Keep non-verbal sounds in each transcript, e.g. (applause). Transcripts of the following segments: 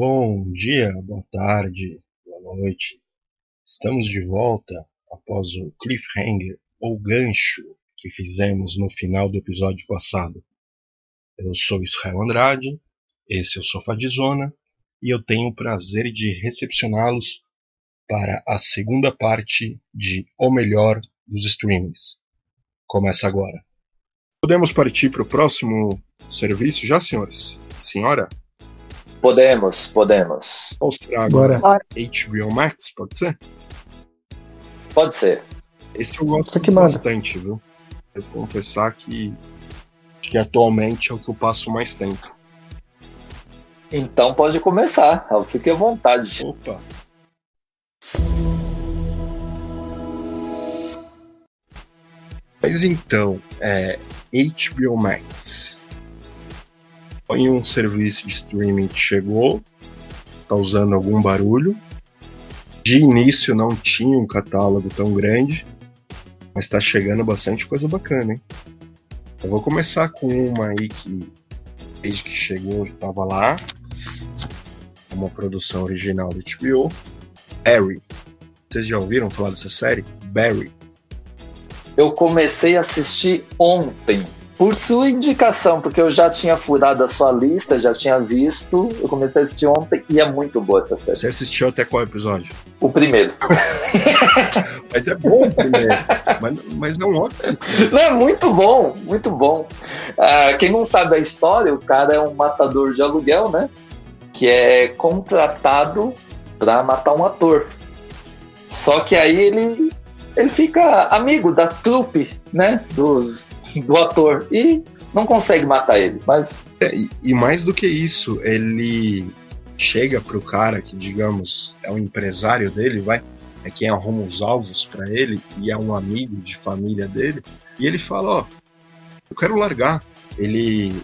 Bom dia, boa tarde, boa noite. Estamos de volta após o cliffhanger ou gancho que fizemos no final do episódio passado. Eu sou Israel Andrade, esse é o Sofá de Zona e eu tenho o prazer de recepcioná-los para a segunda parte de O Melhor dos Streamings. Começa agora. Podemos partir para o próximo serviço já, senhores? Senhora? Podemos, podemos. Mostrar agora HBO Max, pode ser? Pode ser. Esse eu gosto que bastante, viu? Devo confessar que, que atualmente é o que eu passo mais tempo. Então pode começar, fique à vontade. Opa! Mas então, é, HBO Max foi um serviço de streaming que chegou, causando algum barulho. De início não tinha um catálogo tão grande, mas está chegando bastante coisa bacana, hein? Eu vou começar com uma aí que desde que chegou estava lá, uma produção original da HBO, Barry. Vocês já ouviram falar dessa série? Barry. Eu comecei a assistir ontem, por sua indicação, porque eu já tinha furado a sua lista, já tinha visto. Eu comecei a assistir ontem e é muito boa essa série. Você assistiu até qual episódio? O primeiro. (laughs) mas é bom o primeiro. mas, mas não ótimo. Não, é muito bom, muito bom. Uh, quem não sabe a história, o cara é um matador de aluguel, né? Que é contratado para matar um ator. Só que aí ele ele fica amigo da trupe, né? Dos, do ator. E não consegue matar ele, mas. É, e, e, mais do que isso, ele chega pro cara que, digamos, é o empresário dele, vai, é quem arruma os alvos para ele e é um amigo de família dele, e ele fala, ó, eu quero largar. Ele.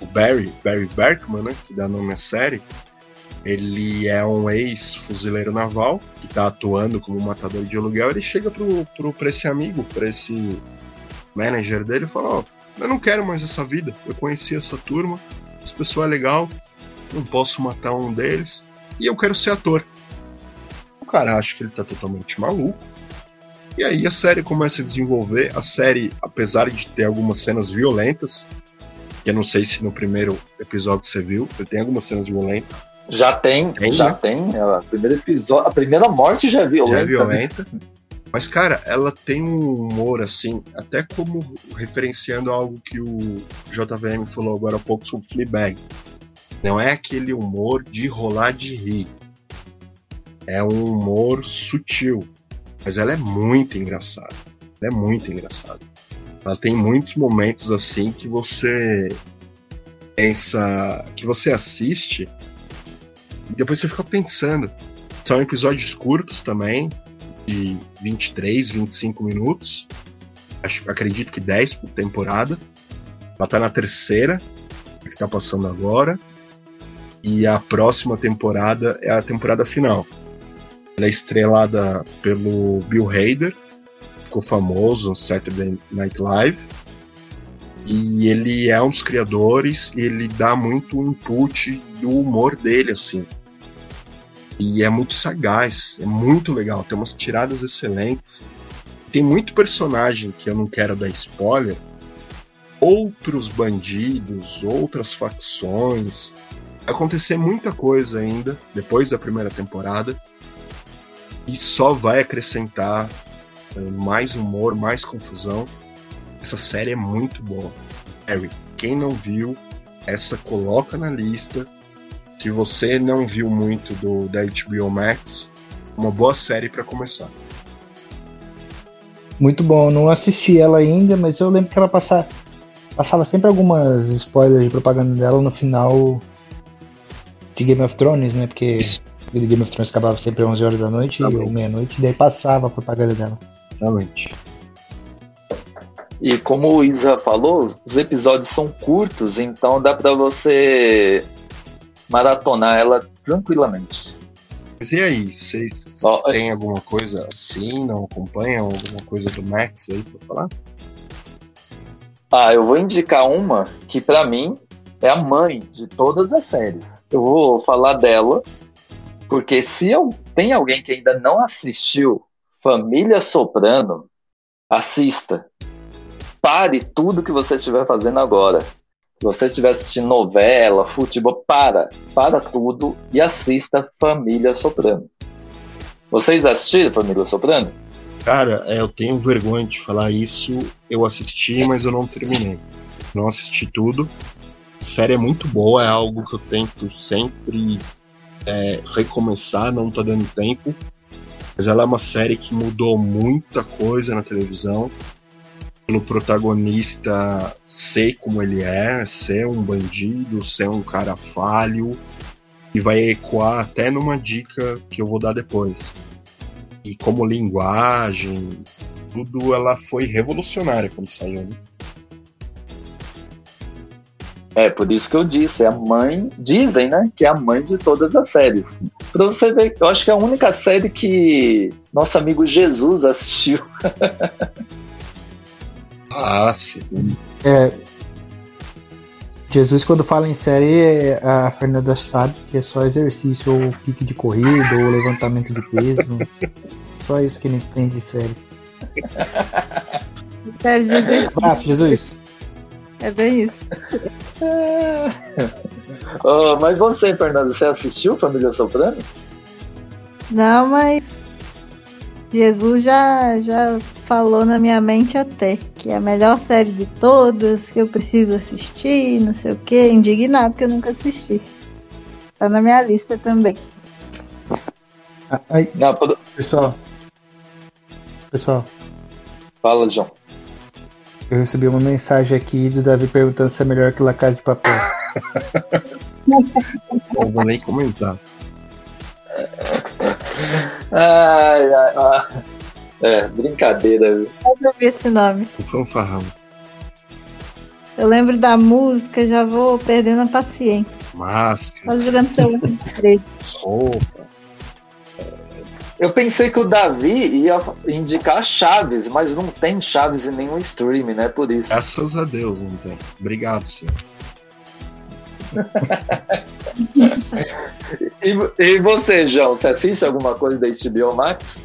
O Barry, Barry Berkman, né? Que dá nome à série, ele é um ex-fuzileiro naval que está atuando como matador de aluguel. Ele chega pro, pro, pra esse amigo, para esse manager dele fala: Ó, oh, eu não quero mais essa vida. Eu conheci essa turma, esse pessoal é legal, não posso matar um deles e eu quero ser ator. O cara acha que ele tá totalmente maluco. E aí a série começa a desenvolver. A série, apesar de ter algumas cenas violentas, que eu não sei se no primeiro episódio você viu, tem algumas cenas violentas já tem, tem já né? tem. A primeira, episódio, a primeira morte já é violenta. Já é violenta. (laughs) Mas, cara, ela tem um humor, assim, até como referenciando algo que o JVM falou agora há pouco sobre Fleabag. Não é aquele humor de rolar de rir. É um humor sutil. Mas ela é muito engraçada. Ela é muito engraçada. Ela tem muitos momentos assim que você pensa. que você assiste e depois você fica pensando. São episódios curtos também, de 23, 25 minutos. Acho, acredito que 10 por temporada. Ela tá na terceira, que tá passando agora. E a próxima temporada é a temporada final. Ela é estrelada pelo Bill Hader, ficou famoso no Saturday Night Live. E ele é um dos criadores ele dá muito input do humor dele, assim. E é muito sagaz, é muito legal, tem umas tiradas excelentes. Tem muito personagem que eu não quero dar spoiler. Outros bandidos, outras facções. Acontecer muita coisa ainda depois da primeira temporada. E só vai acrescentar eh, mais humor, mais confusão. Essa série é muito boa. Harry, quem não viu, essa coloca na lista se você não viu muito do da HBO Max, uma boa série para começar. Muito bom, não assisti ela ainda, mas eu lembro que ela passava, passava sempre algumas spoilers de propaganda dela no final de Game of Thrones, né? Porque o Game of Thrones acabava sempre às 11 horas da noite Exatamente. ou meia-noite, daí passava a propaganda dela. Exatamente. E como o Isa falou, os episódios são curtos, então dá para você maratonar ela tranquilamente. Mas e aí, vocês oh, têm alguma coisa assim? Não acompanham alguma coisa do Max aí pra falar? Ah, eu vou indicar uma que para mim é a mãe de todas as séries. Eu vou falar dela, porque se eu, tem alguém que ainda não assistiu Família Soprano, assista. Pare tudo que você estiver fazendo agora. Se você estiver assistindo novela, futebol, para, para tudo e assista Família Soprano. Vocês assistiram Família Soprano? Cara, é, eu tenho vergonha de falar isso. Eu assisti, mas eu não terminei. Não assisti tudo. A série é muito boa, é algo que eu tento sempre é, recomeçar, não tá dando tempo. Mas ela é uma série que mudou muita coisa na televisão. Pelo protagonista ser como ele é, ser um bandido, ser um cara falho, e vai ecoar até numa dica que eu vou dar depois. E como linguagem, tudo ela foi revolucionária quando saiu, né? É, por isso que eu disse, é a mãe, dizem, né, que é a mãe de todas as séries. Pra você ver, eu acho que é a única série que nosso amigo Jesus assistiu. (laughs) ah, sim. É, Jesus, quando fala em série, a Fernanda sabe que é só exercício, ou pique de corrida, ou levantamento de peso. (laughs) só isso que ele entende de série. Série de Abraço, Jesus. É bem isso. (laughs) oh, mas você, Fernando, você assistiu Família Soprano? Não, mas Jesus já, já falou na minha mente até que é a melhor série de todas, que eu preciso assistir, não sei o que, indignado que eu nunca assisti. Tá na minha lista também. Aí, não, pessoal. Pessoal. Fala, João. Eu recebi uma mensagem aqui do Davi perguntando se é melhor que La Casa de Papel. (laughs) Não vou nem comentar. Ai, ai, ai. É, brincadeira. Eu não vi esse nome. O fanfarrão. Eu lembro da música, já vou perdendo a paciência. Máscara. Tô jogando celular. Roupa. Eu pensei que o Davi ia indicar Chaves, mas não tem Chaves em nenhum stream, né? Por isso. Graças a Deus não tem. Obrigado, senhor. (laughs) e, e você, João, você assiste alguma coisa da HBO Max?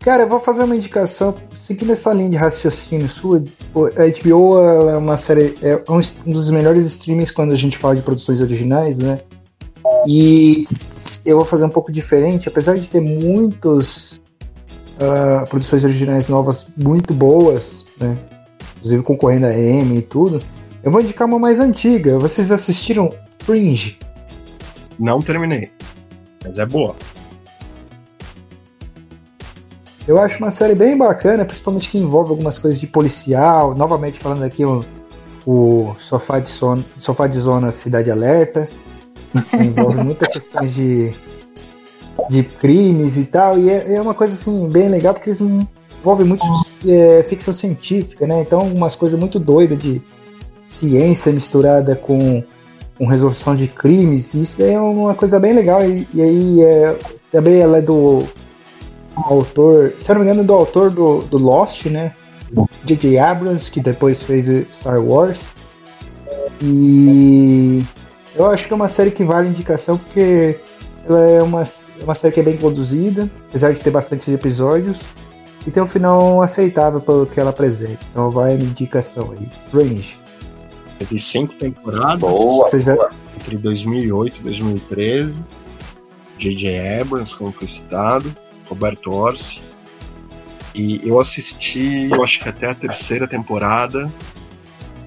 Cara, eu vou fazer uma indicação, seguindo essa linha de raciocínio sua. A HBO é uma série, é um dos melhores streamings quando a gente fala de produções originais, né? E eu vou fazer um pouco diferente, apesar de ter muitas uh, produções originais novas muito boas, né? Inclusive concorrendo a Emmy e tudo. Eu vou indicar uma mais antiga. Vocês assistiram Fringe? Não terminei, mas é boa. Eu acho uma série bem bacana, principalmente que envolve algumas coisas de policial. Novamente falando aqui o, o Sofá, de Zona, Sofá de Zona Cidade Alerta. (laughs) Envolve muitas questões de, de crimes e tal. E é, é, uma coisa assim bem legal porque eles envolvem muito é, ficção científica, né? Então umas coisas muito doidas de ciência misturada com, com resolução de crimes. Isso é uma coisa bem legal. E, e aí é, também ela é do autor, se eu não me engano, do autor do, do Lost, né? J.J. Abrams, que depois fez Star Wars. E eu acho que é uma série que vale indicação porque ela é uma, é uma série que é bem conduzida, apesar de ter bastantes episódios, e tem um final aceitável pelo que ela apresenta. Então vai a indicação aí. Range. Teve cinco temporadas boa, boa. entre 2008 e 2013. J.J. Abrams, como foi citado, Roberto Orsi. E eu assisti, eu acho que até a terceira temporada.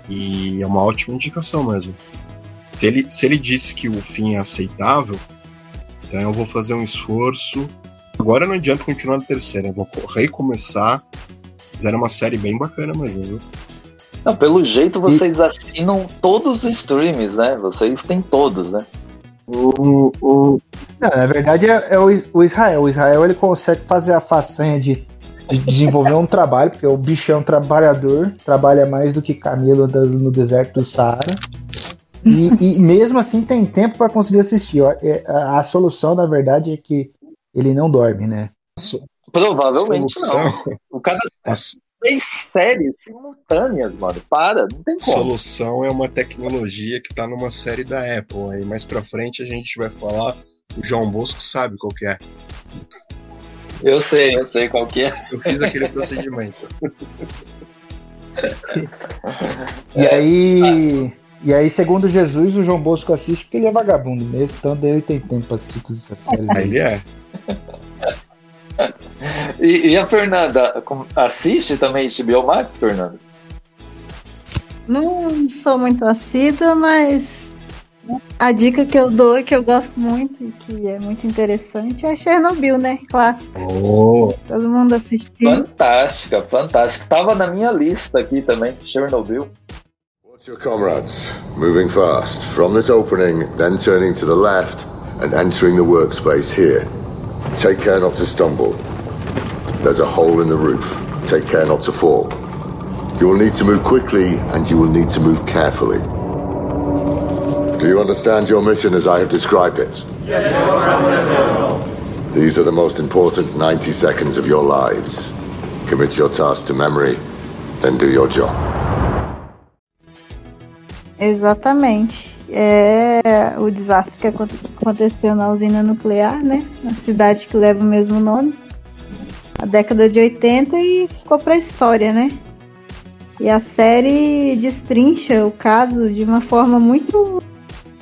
E é uma ótima indicação mesmo. Se ele, se ele disse que o fim é aceitável, então eu vou fazer um esforço. Agora não adianta continuar na terceira, eu vou recomeçar. Fizeram uma série bem bacana mesmo, viu? Não, pelo jeito vocês e... assinam todos os streams, né? Vocês têm todos, né? O, o... Não, na verdade é, é o, o, Israel. O Israel ele consegue fazer a façanha de, de desenvolver um trabalho, porque o bicho é um trabalhador, trabalha mais do que camelo no deserto do Saara. E, e mesmo assim tem tempo para conseguir assistir. É, a, a, solução, na verdade, é que ele não dorme, né? Provavelmente não. O cara, três séries simultâneas, mano. Para, não tem como. Solução é uma tecnologia que tá numa série da Apple. Aí mais pra frente a gente vai falar. O João Bosco sabe qual que é. Eu sei, eu sei qual que é. Eu fiz aquele procedimento. (laughs) E aí. E aí, segundo Jesus, o João Bosco assiste porque ele é vagabundo mesmo, então daí ele tem tempo pra assistir todas essas séries. Ele é. E, e a Fernanda assiste também HBO Max, Fernanda? Não sou muito assídua, mas a dica que eu dou que eu gosto muito e que é muito interessante é Chernobyl, né? Clássico. Oh, Todo mundo assistiu. Fantástica, fantástica. Tava na minha lista aqui também, Chernobyl. Watch your comrades, moving fast. From this opening, then turning to the left and entering the workspace here. Take care not to stumble. There's a hole in the roof. Take care not to fall. You will need to move quickly and you will need to move carefully. Do you understand your mission as I have described it? Yes, sir. These are the most important 90 seconds of your lives. Commit your task to memory, then do your job. Exatamente. É o desastre que acon- aconteceu na usina nuclear, né? Na cidade que leva o mesmo nome. A década de 80 e ficou pra história, né? E a série destrincha o caso de uma forma muito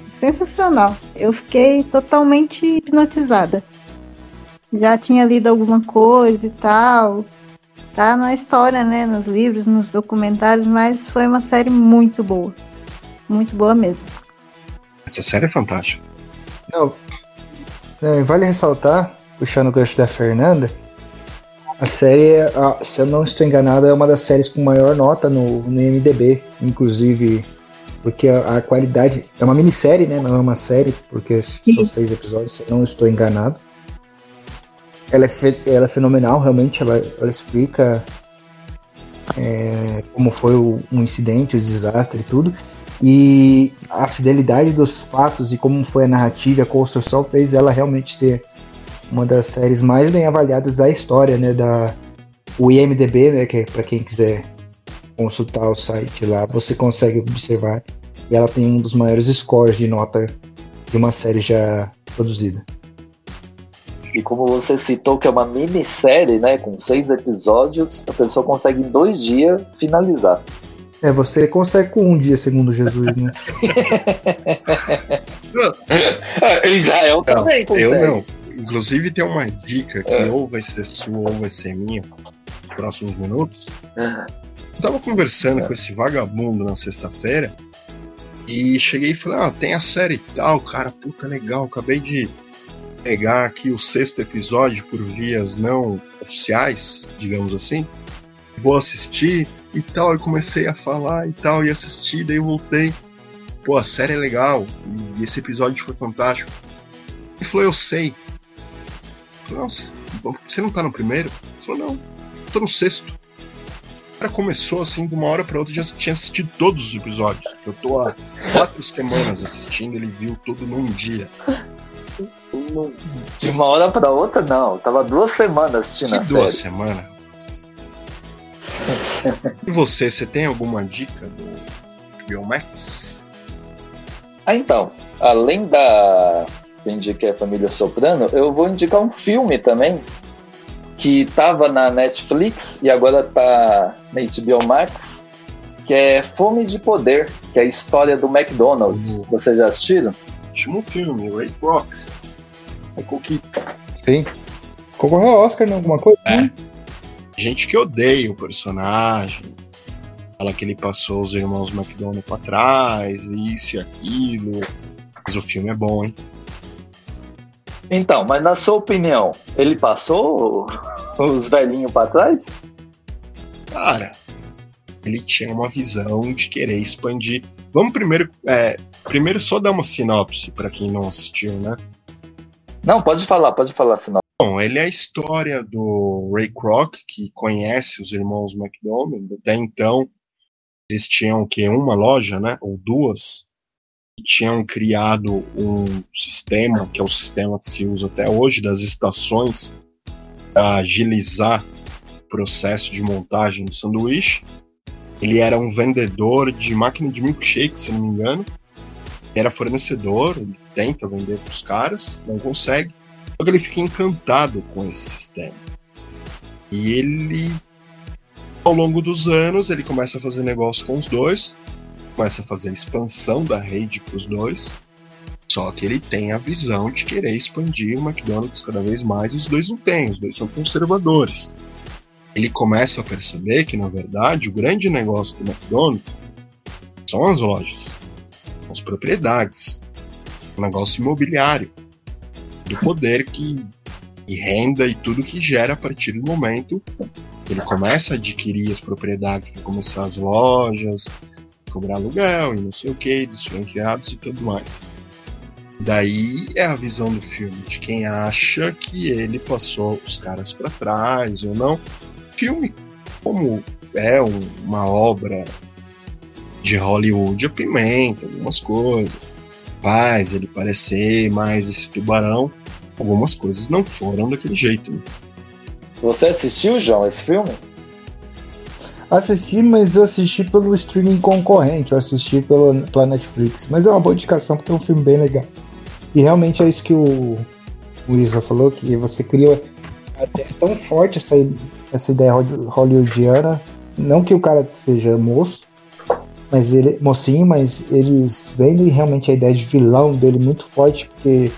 sensacional. Eu fiquei totalmente hipnotizada. Já tinha lido alguma coisa e tal. Tá na história, né? Nos livros, nos documentários, mas foi uma série muito boa. Muito boa mesmo. essa série é fantástica. Não, não, vale ressaltar, puxando o gancho da Fernanda, a série, é a- se eu não estou enganado, é uma das séries com maior nota no, no IMDB, inclusive, porque a, a qualidade. É uma minissérie, né? Não é uma série, porque são seis episódios, se eu não estou enganado. Ela é, fe- ela é fenomenal, realmente, ela, ela explica é, como foi o, um incidente, o desastre e tudo. E a fidelidade dos fatos e como foi a narrativa, a construção fez ela realmente ser uma das séries mais bem avaliadas da história, né, da o IMDb, né, que é para quem quiser consultar o site lá, você consegue observar e ela tem um dos maiores scores de nota de uma série já produzida. E como você citou que é uma minissérie, né? Com seis episódios, a pessoa consegue em dois dias finalizar. É, você consegue com um dia, segundo Jesus, né? (laughs) Israel Não, também consegue. eu não. Inclusive tem uma dica que ou vai ser sua ou vai ser minha nos próximos minutos. Eu tava conversando com esse vagabundo na sexta-feira e cheguei e falei, ah, tem a série e tal, cara, puta legal, acabei de pegar aqui o sexto episódio por vias não oficiais, digamos assim. Vou assistir e tal, e comecei a falar e tal, e assistir, daí eu voltei. Pô, a série é legal, e esse episódio foi fantástico. Ele falou, eu sei. Eu falei, nossa, você não tá no primeiro? Ele falou, não, eu tô no sexto. O cara começou assim, de uma hora pra outra, já tinha assistido todos os episódios. Que eu tô há quatro semanas assistindo, ele viu tudo num dia. De uma hora pra outra, não. Eu tava duas semanas assistindo a Que duas série. semanas. E você, você tem alguma dica do HBO Max? Ah, então, além da que indiquei a família Soprano, eu vou indicar um filme também que tava na Netflix e agora tá na HBO Max, que é Fome de Poder, que é a história do McDonald's. Uhum. Vocês já assistiram? Último filme, Ray Rock. Michael Keaton. Sim. Concorreu ao Oscar, né? Alguma coisa? É. Gente que odeia o personagem. Fala que ele passou os irmãos McDonald pra trás, isso e aquilo. Mas o filme é bom, hein? Então, mas na sua opinião, ele passou os velhinhos pra trás? Cara, ele tinha uma visão de querer expandir. Vamos primeiro. é, primeiro só dar uma sinopse pra quem não assistiu, né? Não, pode falar, pode falar, senão. Bom, ele é a história do Ray Kroc, que conhece os irmãos McDonald. Até então, eles tinham que uma loja, né, ou duas, e tinham criado um sistema, que é o sistema que se usa até hoje das estações, para agilizar processo de montagem do sanduíche. Ele era um vendedor de máquina de milkshake, se não me engano. Era fornecedor, ele tenta vender para os caras, não consegue. Só que ele fica encantado com esse sistema. E ele, ao longo dos anos, ele começa a fazer negócio com os dois, começa a fazer a expansão da rede para os dois. Só que ele tem a visão de querer expandir o McDonald's cada vez mais e os dois não têm, os dois são conservadores. Ele começa a perceber que, na verdade, o grande negócio do McDonald's são as lojas, as propriedades, o negócio imobiliário, do poder que e renda e tudo que gera a partir do momento que ele começa a adquirir as propriedades começar as lojas, cobrar aluguel e não sei o que, dos franqueados e tudo mais. Daí é a visão do filme de quem acha que ele passou os caras para trás ou não. Filme, como é um, uma obra de Hollywood, apimenta algumas coisas, faz ele parecer mais esse tubarão. Algumas coisas não foram daquele jeito. Né? Você assistiu, João, esse filme? Assisti, mas eu assisti pelo streaming concorrente, eu assisti pelo, pela Netflix. Mas é uma boa indicação porque é um filme bem legal. E realmente é isso que o, o Isa falou, que você cria até tão forte essa, essa ideia hollywoodiana. Não que o cara seja moço, mas ele mocinho, mas eles vendem realmente a ideia de vilão dele muito forte, porque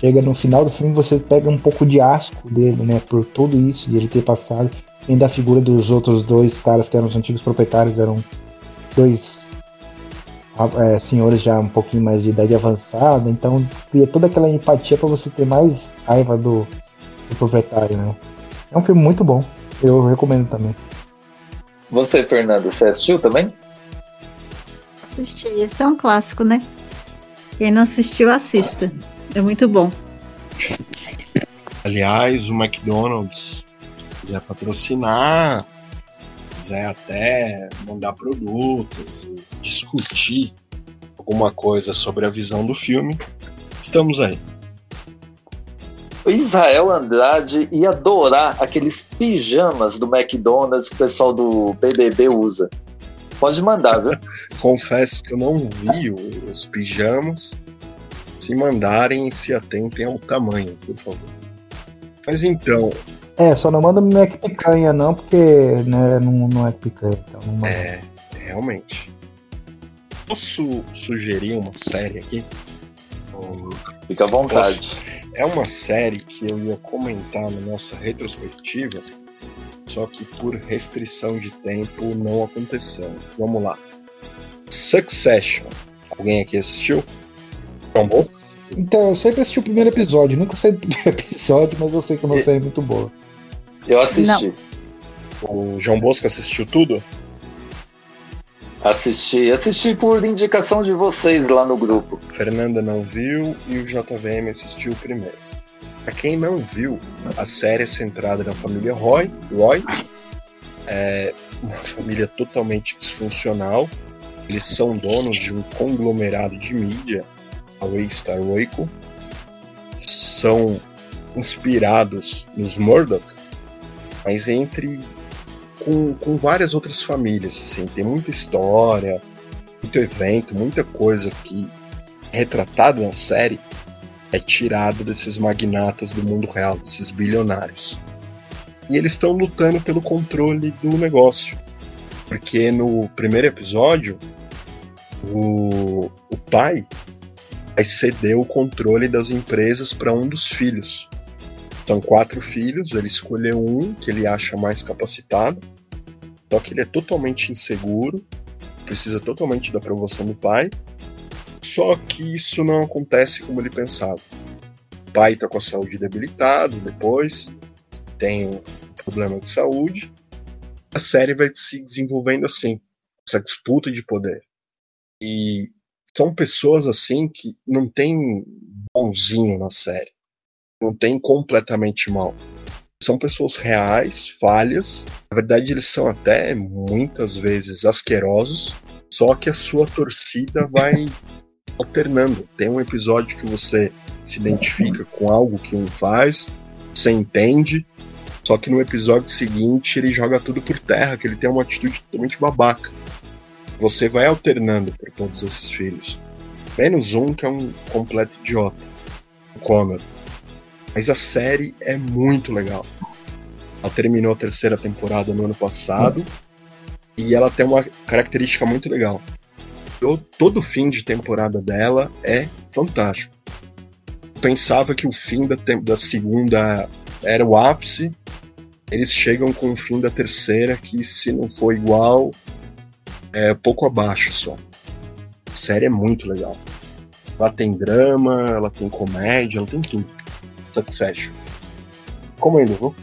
chega no final do filme você pega um pouco de asco dele, né, por tudo isso de ele ter passado, e da figura dos outros dois caras que eram os antigos proprietários, eram dois é, senhores já um pouquinho mais de idade avançada, então cria toda aquela empatia para você ter mais raiva do, do, proprietário, né? É um filme muito bom, eu recomendo também. Você, Fernando, você assistiu também? Assisti, esse é um clássico, né? Quem não assistiu, assista. É muito bom. Aliás, o McDonald's quiser patrocinar, quiser até mandar produtos, discutir alguma coisa sobre a visão do filme, estamos aí. O Israel Andrade ia adorar aqueles pijamas do McDonald's que o pessoal do BBB usa. Pode mandar, viu? (laughs) Confesso que eu não vi os pijamas. Se mandarem, se atentem ao tamanho, por favor. Mas então, é, só não manda Mac picanha não, porque né, não, não é picanha, então não manda. É, realmente. Posso sugerir uma série aqui? Fica à vontade. É uma série que eu ia comentar na nossa retrospectiva, só que por restrição de tempo não aconteceu. Vamos lá. Succession. Alguém aqui assistiu? Tombou? Então, eu sempre assisti o primeiro episódio, nunca sei do primeiro (laughs) episódio, mas eu sei que é uma série muito boa. Eu assisti. Não. O João Bosco assistiu tudo? Assisti, assisti por indicação de vocês lá no grupo. Fernanda não viu e o JVM assistiu primeiro. Pra quem não viu, a série é centrada na família Roy, Roy é uma família totalmente disfuncional. Eles são donos de um conglomerado de mídia, a Waystar Royco. São inspirados nos Murdoch, mas entre com, com várias outras famílias, assim, tem muita história, muito evento, muita coisa que é retratado na série é tirado desses magnatas do mundo real, desses bilionários. E eles estão lutando pelo controle do negócio. Porque no primeiro episódio, o, o pai ceder o controle das empresas para um dos filhos. São quatro filhos, ele escolheu um que ele acha mais capacitado, só que ele é totalmente inseguro, precisa totalmente da aprovação do pai. Só que isso não acontece como ele pensava. O pai está com a saúde debilitada, depois tem um problema de saúde. A série vai se desenvolvendo assim, essa disputa de poder. E são pessoas assim que não tem bonzinho na série não tem completamente mal. São pessoas reais, falhas. Na verdade, eles são até muitas vezes asquerosos. Só que a sua torcida vai (laughs) alternando. Tem um episódio que você se identifica com algo que um faz, você entende, Só que no episódio seguinte ele joga tudo por terra, que ele tem uma atitude totalmente babaca. Você vai alternando por todos esses filhos. Menos um que é um completo idiota. O Connor. Mas a série é muito legal. Ela terminou a terceira temporada no ano passado. E ela tem uma característica muito legal. Todo fim de temporada dela é fantástico. Pensava que o fim da, da segunda era o ápice. Eles chegam com o fim da terceira, que se não for igual, é pouco abaixo só. A série é muito legal. Ela tem drama, ela tem comédia, ela tem tudo. Succession. Como ainda, vou?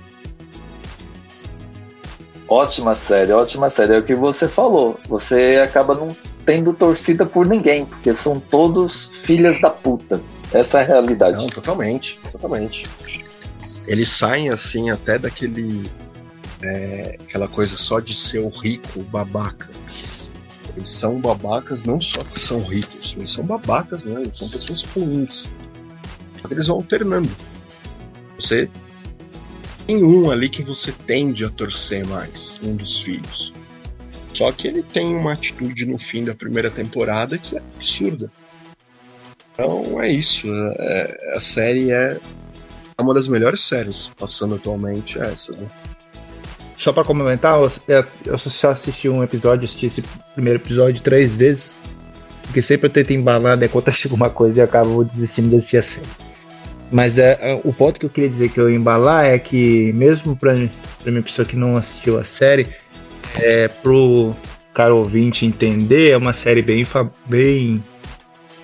Ótima série, ótima série. É o que você falou. Você acaba não tendo torcida por ninguém, porque são todos filhas da puta. Essa é a realidade. Não, totalmente, totalmente. Eles saem assim até daquele. É, aquela coisa só de ser o rico, o babaca. Eles são babacas não só que são ricos, eles são babacas, né? Eles são pessoas ruins. Eles vão alternando. Você tem um ali que você tende a torcer mais, um dos filhos. Só que ele tem uma atitude no fim da primeira temporada que é absurda. Então é isso. É, a série é uma das melhores séries passando atualmente é essa. Né? Só para complementar, eu, eu só assisti um episódio, assisti esse primeiro episódio três vezes. Porque sempre eu tento embalar, né? Quando (laughs) chega uma coisa e acabo desistindo de assistir a série. Mas é, é, o ponto que eu queria dizer que eu ia embalar é que, mesmo para minha pessoa que não assistiu a série, é, pro cara ouvinte entender, é uma série bem, bem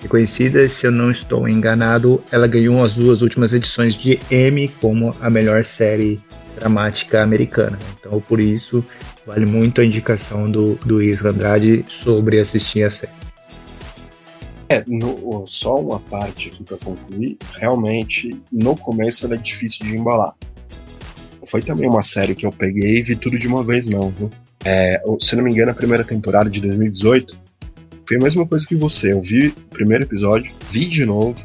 reconhecida. Se eu não estou enganado, ela ganhou as duas últimas edições de Emmy como a melhor série dramática americana. Então, por isso, vale muito a indicação do, do Isra Andrade sobre assistir a série. É, no, só uma parte aqui para concluir. Realmente, no começo ela é difícil de embalar. Foi também uma série que eu peguei e vi tudo de uma vez, não, viu? É, se não me engano, a primeira temporada de 2018 foi a mesma coisa que você. Eu vi o primeiro episódio, vi de novo,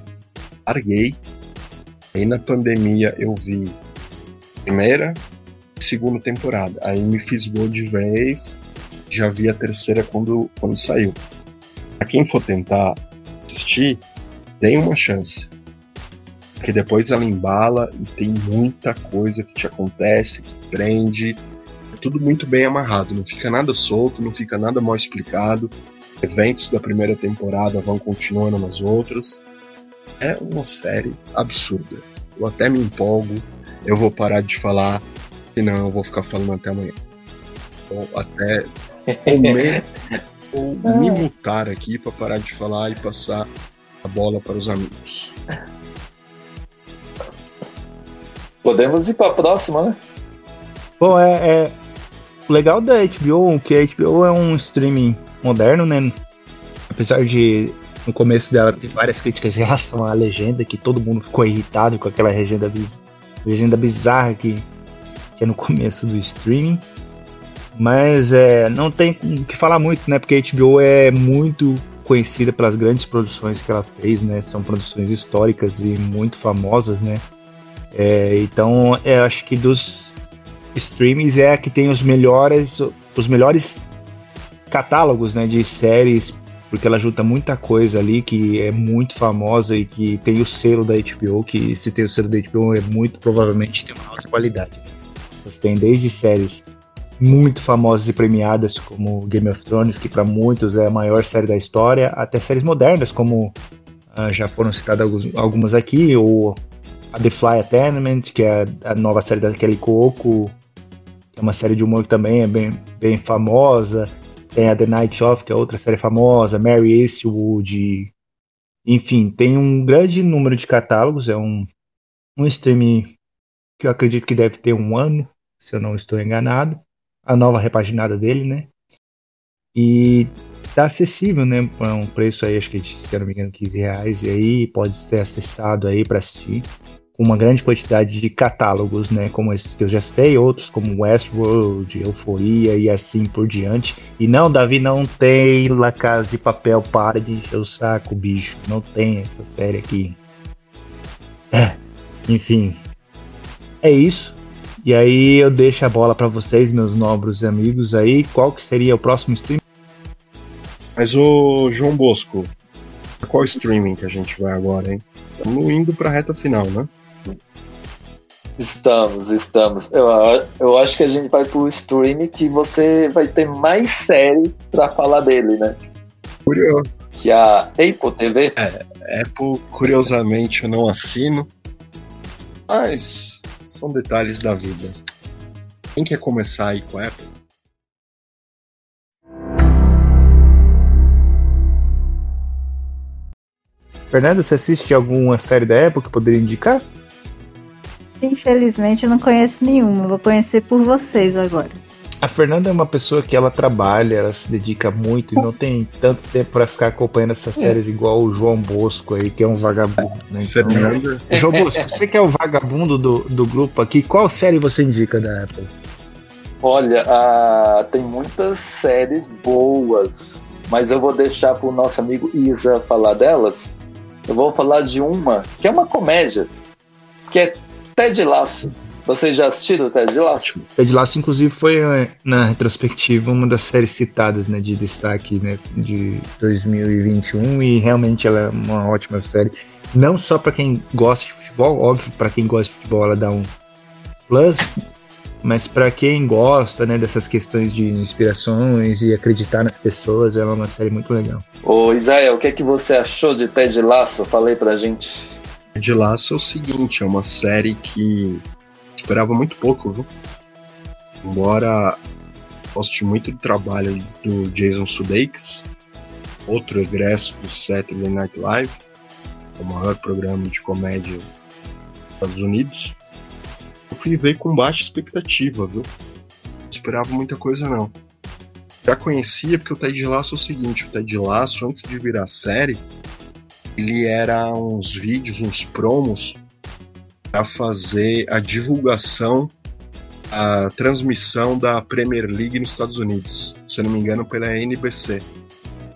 larguei. Aí na pandemia eu vi primeira e segunda temporada. Aí me fisgou de vez, já vi a terceira quando, quando saiu. Pra quem for tentar assistir, tem uma chance. Porque depois ela embala e tem muita coisa que te acontece, que prende. Tudo muito bem amarrado, não fica nada solto, não fica nada mal explicado. Eventos da primeira temporada vão continuando nas outras. É uma série absurda. Eu até me empolgo. Eu vou parar de falar, senão eu vou ficar falando até amanhã. Ou até ou me, (laughs) ou me mutar aqui para parar de falar e passar a bola para os amigos. Podemos ir para a próxima, né? Bom, é, é o legal da HBO, que a HBO é um streaming moderno, né? Apesar de no começo dela ter várias críticas em relação à legenda, que todo mundo ficou irritado com aquela legenda, legenda bizarra que, que é no começo do streaming. Mas é, não tem o que falar muito, né? Porque a HBO é muito conhecida pelas grandes produções que ela fez, né? São produções históricas e muito famosas, né? É, então, é, acho que dos streamings é a que tem os melhores, os melhores catálogos, né? De séries, porque ela junta muita coisa ali que é muito famosa e que tem o selo da HBO, que se tem o selo da HBO é muito provavelmente tem uma alta qualidade. Você tem desde séries muito famosas e premiadas, como Game of Thrones, que para muitos é a maior série da história, até séries modernas, como uh, já foram citadas algumas aqui, ou a The Fly Tenement, que é a nova série da Kelly Coco, uma série de humor que também é bem, bem famosa, tem a The Night Of, que é outra série famosa, Mary Eastwood, enfim, tem um grande número de catálogos, é um, um stream que eu acredito que deve ter um ano, se eu não estou enganado a nova repaginada dele, né? E tá acessível, né? Para um preço aí, acho que se eu não me engano, 15 reais. E aí pode ser acessado aí para assistir. Com uma grande quantidade de catálogos, né? Como esses que eu já citei, outros como Westworld, Euforia e assim por diante. E não, Davi, não tem La Casa de Papel, para de encher o saco, bicho. Não tem essa série aqui. É, enfim, é isso. E aí eu deixo a bola para vocês, meus nobres amigos aí. Qual que seria o próximo stream? Mas o João Bosco, qual streaming que a gente vai agora, hein? Estamos indo pra reta final, né? Estamos, estamos. Eu, eu acho que a gente vai pro stream que você vai ter mais série pra falar dele, né? Curioso. Que é a Apple TV. É, Apple, curiosamente, eu não assino. Mas são detalhes da vida. Quem quer começar aí com a Apple? Fernando, você assiste alguma série da Apple que poderia indicar? Infelizmente eu não conheço nenhuma, vou conhecer por vocês agora. A Fernanda é uma pessoa que ela trabalha, ela se dedica muito e não tem tanto tempo para ficar acompanhando essas séries igual o João Bosco aí, que é um vagabundo. Né? Então, Fernanda. João Bosco, você que é o vagabundo do, do grupo aqui, qual série você indica da Apple? Olha, ah, tem muitas séries boas, mas eu vou deixar pro nosso amigo Isa falar delas. Eu vou falar de uma que é uma comédia, que é Ted Lasso. Vocês já assistiram Ted Lasso? Ted Lasso, inclusive, foi eh, na retrospectiva uma das séries citadas, né, de destaque, né, de 2021 e realmente ela é uma ótima série. Não só para quem gosta de futebol, óbvio, para quem gosta de futebol ela dá um plus, mas para quem gosta, né, dessas questões de inspirações e acreditar nas pessoas, ela é uma série muito legal. Ô Isael, o que é que você achou de Ted Lasso? Falei pra gente. De Laço é o seguinte, é uma série que esperava muito pouco, viu? Embora goste muito do trabalho do Jason Sudeikis, outro egresso do Saturday Night Live, o maior programa de comédia dos Estados Unidos, eu fui ver com baixa expectativa, viu? Não esperava muita coisa não. Já conhecia porque o Ted Lasso é o seguinte, o Ted Lasso antes de virar série, ele era uns vídeos, uns promos para fazer a divulgação, a transmissão da Premier League nos Estados Unidos. Se eu não me engano, pela NBC.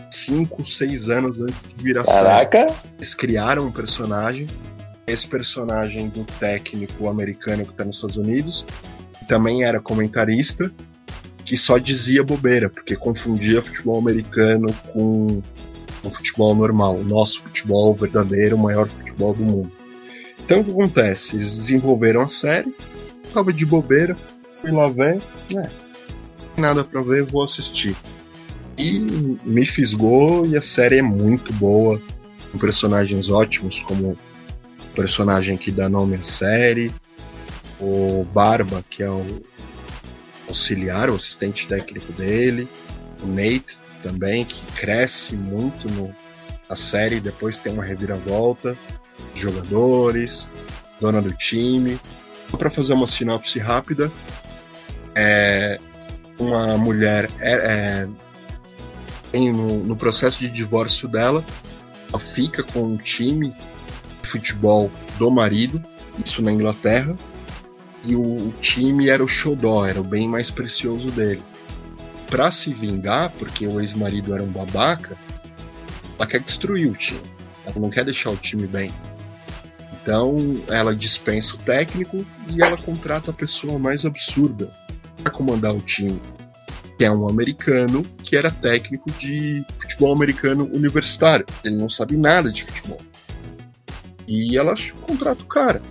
Cinco, seis anos antes de virar Caraca! série. Eles criaram um personagem. Esse personagem do técnico americano que está nos Estados Unidos também era comentarista que só dizia bobeira, porque confundia futebol americano com futebol normal, o nosso futebol verdadeiro, o maior futebol do mundo. Então o que acontece? Eles desenvolveram a série, tava de bobeira, fui lá ver, é, nada para ver, vou assistir. E me fisgou e a série é muito boa, com personagens ótimos, como o personagem que dá nome à série, o Barba, que é o auxiliar, o assistente técnico dele, o Nate também, que cresce muito no, na série, depois tem uma reviravolta, jogadores, dona do time. Para fazer uma sinopse rápida, é uma mulher é, é, no, no processo de divórcio dela, ela fica com o time de futebol do marido, isso na Inglaterra, e o, o time era o xodó, era o bem mais precioso dele. Pra se vingar, porque o ex-marido era um babaca, ela quer destruir o time. Ela não quer deixar o time bem. Então ela dispensa o técnico e ela contrata a pessoa mais absurda para comandar o time, que é um americano que era técnico de futebol americano universitário. Ele não sabe nada de futebol. E ela contrata o cara.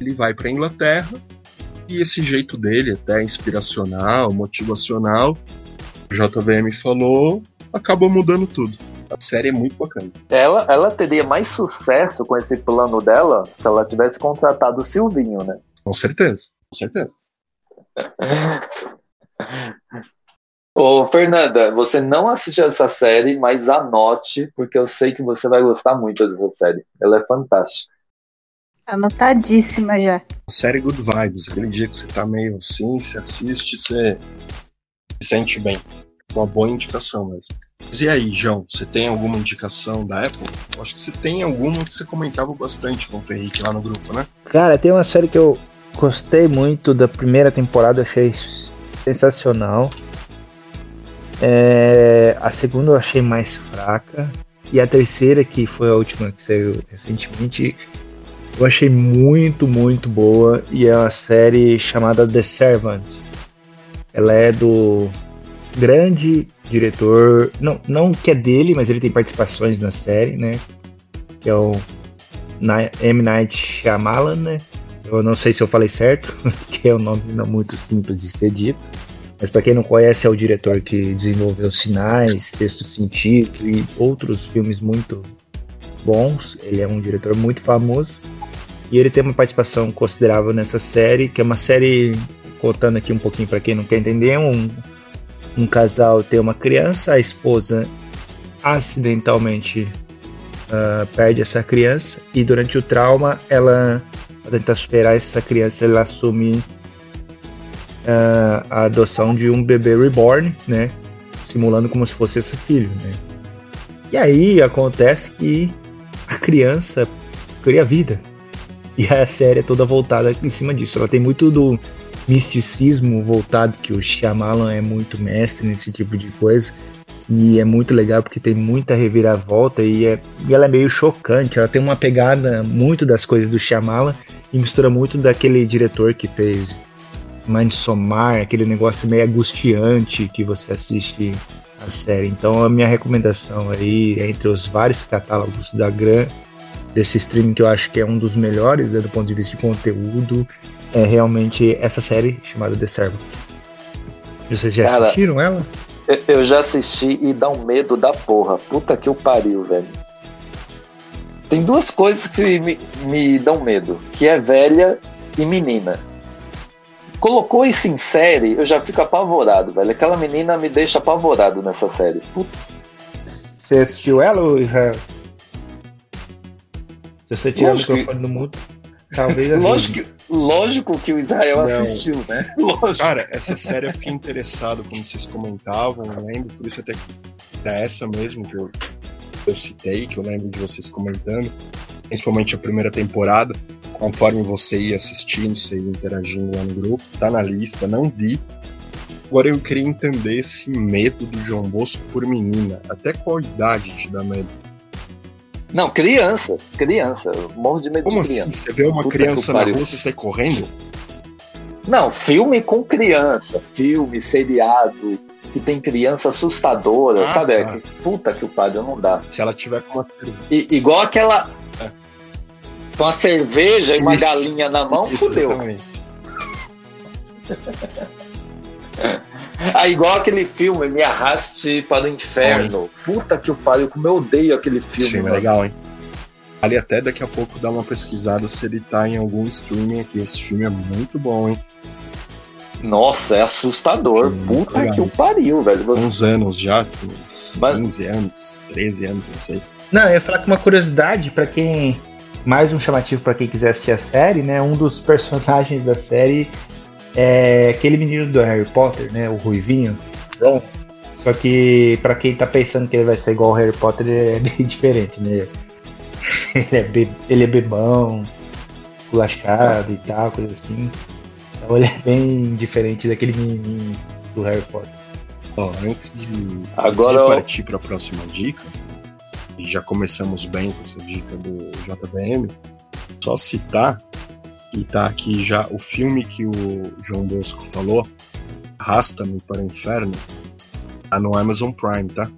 Ele vai para Inglaterra e esse jeito dele, até inspiracional, motivacional, o JVM falou, acabou mudando tudo. A série é muito bacana. Ela, ela teria mais sucesso com esse plano dela se ela tivesse contratado o Silvinho, né? Com certeza, com certeza. (laughs) Ô, Fernanda, você não assistiu essa série, mas anote, porque eu sei que você vai gostar muito dessa série. Ela é fantástica. Anotadíssima já. Série Good Vibes. Aquele dia que você tá meio assim, se assiste, você se sente bem. Uma boa indicação mesmo. Mas e aí, João, você tem alguma indicação da Apple? Eu acho que você tem alguma que você comentava bastante com o Henrique lá no grupo, né? Cara, tem uma série que eu gostei muito da primeira temporada, achei sensacional. É, a segunda eu achei mais fraca. E a terceira, que foi a última que saiu recentemente, Eu achei muito, muito boa e é uma série chamada The Servant. Ela é do grande diretor, não, não que é dele, mas ele tem participações na série, né? Que é o M. Night Shyamalan, né? Eu não sei se eu falei certo, (laughs) que é um nome não muito simples de ser dito. Mas para quem não conhece, é o diretor que desenvolveu Sinais, Sexto Sentido e outros filmes muito bons. Ele é um diretor muito famoso. E ele tem uma participação considerável nessa série, que é uma série, contando aqui um pouquinho para quem não quer entender, um, um casal tem uma criança, a esposa acidentalmente uh, perde essa criança e durante o trauma ela para tentar superar essa criança ela assume uh, a adoção de um bebê reborn, né, simulando como se fosse esse filho, né. E aí acontece que a criança cria vida, e a série é toda voltada em cima disso. Ela tem muito do misticismo voltado, que o Shyamalan é muito mestre nesse tipo de coisa. E é muito legal porque tem muita reviravolta e, é, e ela é meio chocante. Ela tem uma pegada muito das coisas do Shyamalan e mistura muito daquele diretor que fez Somar, aquele negócio meio angustiante que você assiste a série. Então a minha recomendação aí, entre os vários catálogos da Gran, desse streaming que eu acho que é um dos melhores né, do ponto de vista de conteúdo é realmente essa série chamada The Servant. Vocês já Cara, assistiram ela? Eu já assisti e dá um medo da porra. Puta que o pariu, velho. Tem duas coisas que me, me dão medo, que é velha e menina. Colocou isso em série, eu já fico apavorado, velho. Aquela menina me deixa apavorado nessa série. Puta. Você assistiu ela, Israel? Se você tirar o microfone do mudo, talvez lógico, lógico que o Israel Não. assistiu, né? (laughs) Lógico. Cara, essa série eu fiquei interessado, como vocês comentavam, eu lembro, por isso até que é essa mesmo que eu, eu citei, que eu lembro de vocês comentando, principalmente a primeira temporada, conforme você ia assistindo, você ia interagindo lá no grupo, tá na lista, não vi. Agora eu queria entender esse medo do João Bosco por menina. Até qual idade te dá medo? Não, criança. Criança. Eu morro de medo Como de criança. Assim? Você vê uma Puta criança na rua e sai correndo? Não, filme com criança. Filme, seriado, que tem criança assustadora, ah, sabe? Tá. Puta que o padre não dá. Se ela tiver com uma cerveja. igual aquela. É. Com uma cerveja e uma Isso. galinha na mão, Isso, fudeu. (laughs) Ah, igual aquele filme, Me Arraste para o Inferno. Puta que o pariu, como eu odeio aquele filme. Esse filme é legal, hein? Ali até daqui a pouco dá uma pesquisada se ele tá em algum streaming aqui. Esse filme é muito bom, hein? Nossa, é assustador. Sim, Puta legal. que o pariu, velho. Você... Uns anos já, uns Mas... 15 anos, 13 anos, não sei. Não, eu ia falar que uma curiosidade para quem. Mais um chamativo para quem quiser assistir a série, né? Um dos personagens da série é aquele menino do Harry Potter, né? O Ruivinho. Ron. Só que para quem tá pensando que ele vai ser igual ao Harry Potter, ele é (laughs) bem diferente, né? Ele é, be ele é bebão, culachado e tal, coisa assim. Então ele é bem diferente daquele menininho do Harry Potter. Ó, antes de, Agora, antes de partir para a próxima dica, e já começamos bem com essa dica do JBM, só citar e tá aqui já o filme que o João Bosco falou, Arrasta-me para o Inferno, tá no Amazon Prime, tá?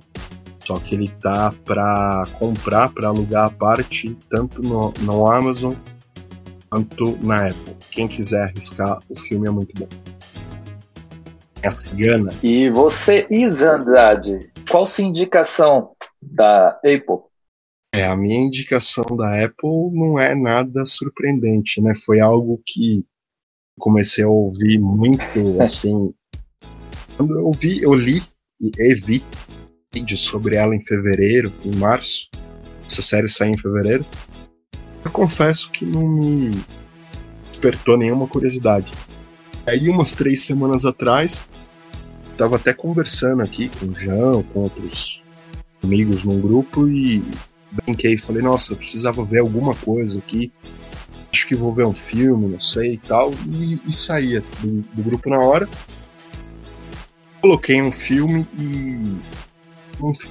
Só que ele tá para comprar, para alugar a parte, tanto no, no Amazon quanto na Apple. Quem quiser arriscar, o filme é muito bom. É a cigana. E você, Isa Andrade, qual sua indicação da Apple? É, a minha indicação da Apple não é nada surpreendente, né? Foi algo que comecei a ouvir muito, (laughs) assim. Quando eu vi, eu li e vi vídeos sobre ela em fevereiro, em março. Essa série saiu em fevereiro. Eu confesso que não me despertou nenhuma curiosidade. Aí, umas três semanas atrás, estava até conversando aqui com o João, com outros amigos num grupo e brinquei, falei, nossa, eu precisava ver alguma coisa aqui. Acho que vou ver um filme, não sei e tal. E, e saía do, do grupo na hora. Coloquei um filme e.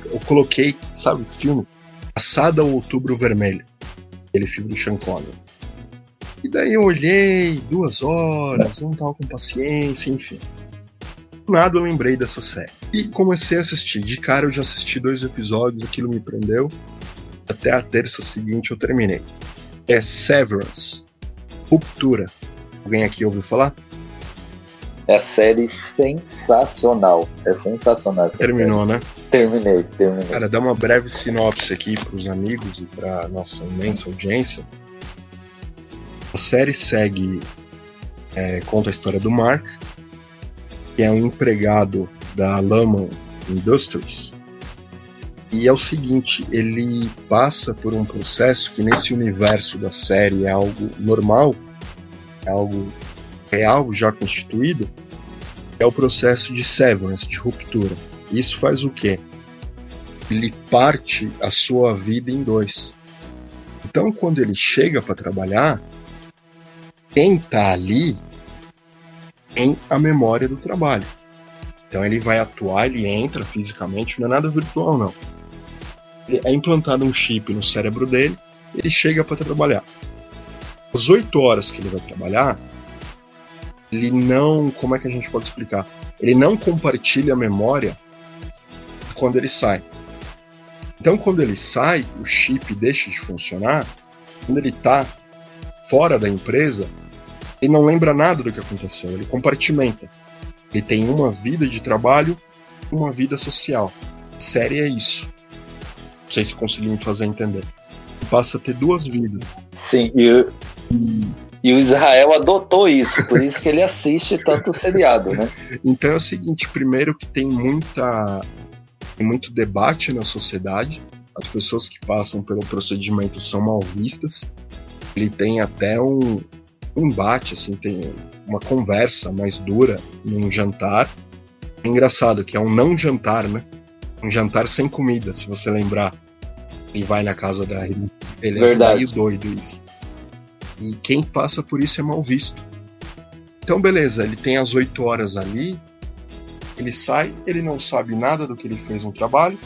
Eu coloquei, sabe, filme? Passada ao Outubro Vermelho. Aquele filme do Sean Connery. E daí eu olhei, duas horas, não tava com paciência, enfim. Do nada eu lembrei dessa série. E comecei a assistir. De cara eu já assisti dois episódios, aquilo me prendeu. Até a terça seguinte eu terminei. É Severance. Ruptura. Alguém aqui ouviu falar? É a série sensacional. É sensacional. Terminou, né? série. Terminei, terminei. Cara, dá uma breve sinopse aqui para os amigos e para nossa imensa audiência. A série segue, é, conta a história do Mark, que é um empregado da Lamon Industries. E é o seguinte, ele passa por um processo que nesse universo da série é algo normal, é algo real já constituído, é o processo de severance, de ruptura. Isso faz o quê? Ele parte a sua vida em dois. Então, quando ele chega para trabalhar, quem está ali tem a memória do trabalho. Então ele vai atuar, ele entra fisicamente, não é nada virtual não. É implantado um chip no cérebro dele, ele chega para trabalhar. As oito horas que ele vai trabalhar, ele não, como é que a gente pode explicar? Ele não compartilha a memória quando ele sai. Então quando ele sai, o chip deixa de funcionar. Quando ele está fora da empresa, ele não lembra nada do que aconteceu, ele compartimenta. Ele tem uma vida de trabalho, uma vida social. Série é isso. Não sei se consegui me fazer entender. Passa a ter duas vidas. Sim, e, o- e o Israel adotou isso, por isso que ele assiste tanto o seriado, né? Então é o seguinte, primeiro que tem muita muito debate na sociedade. As pessoas que passam pelo procedimento são mal vistas. Ele tem até um, um embate, assim, tem uma conversa mais dura num jantar. É engraçado que é um não jantar, né? Um jantar sem comida, se você lembrar. Ele vai na casa da ele é Verdade. meio doido isso. E quem passa por isso é mal visto. Então, beleza, ele tem as 8 horas ali, ele sai, ele não sabe nada do que ele fez no trabalho,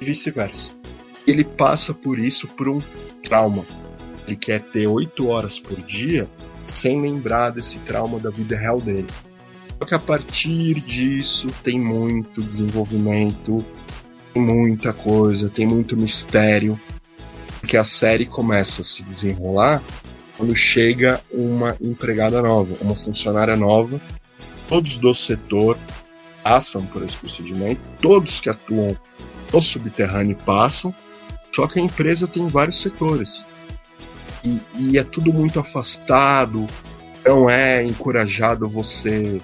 e vice-versa. Ele passa por isso por um trauma. Ele quer ter 8 horas por dia sem lembrar desse trauma da vida real dele. Só que a partir disso tem muito desenvolvimento, tem muita coisa, tem muito mistério, porque a série começa a se desenrolar quando chega uma empregada nova, uma funcionária nova. Todos do setor passam por esse procedimento, todos que atuam no subterrâneo passam, só que a empresa tem vários setores. E, e é tudo muito afastado, não é encorajado você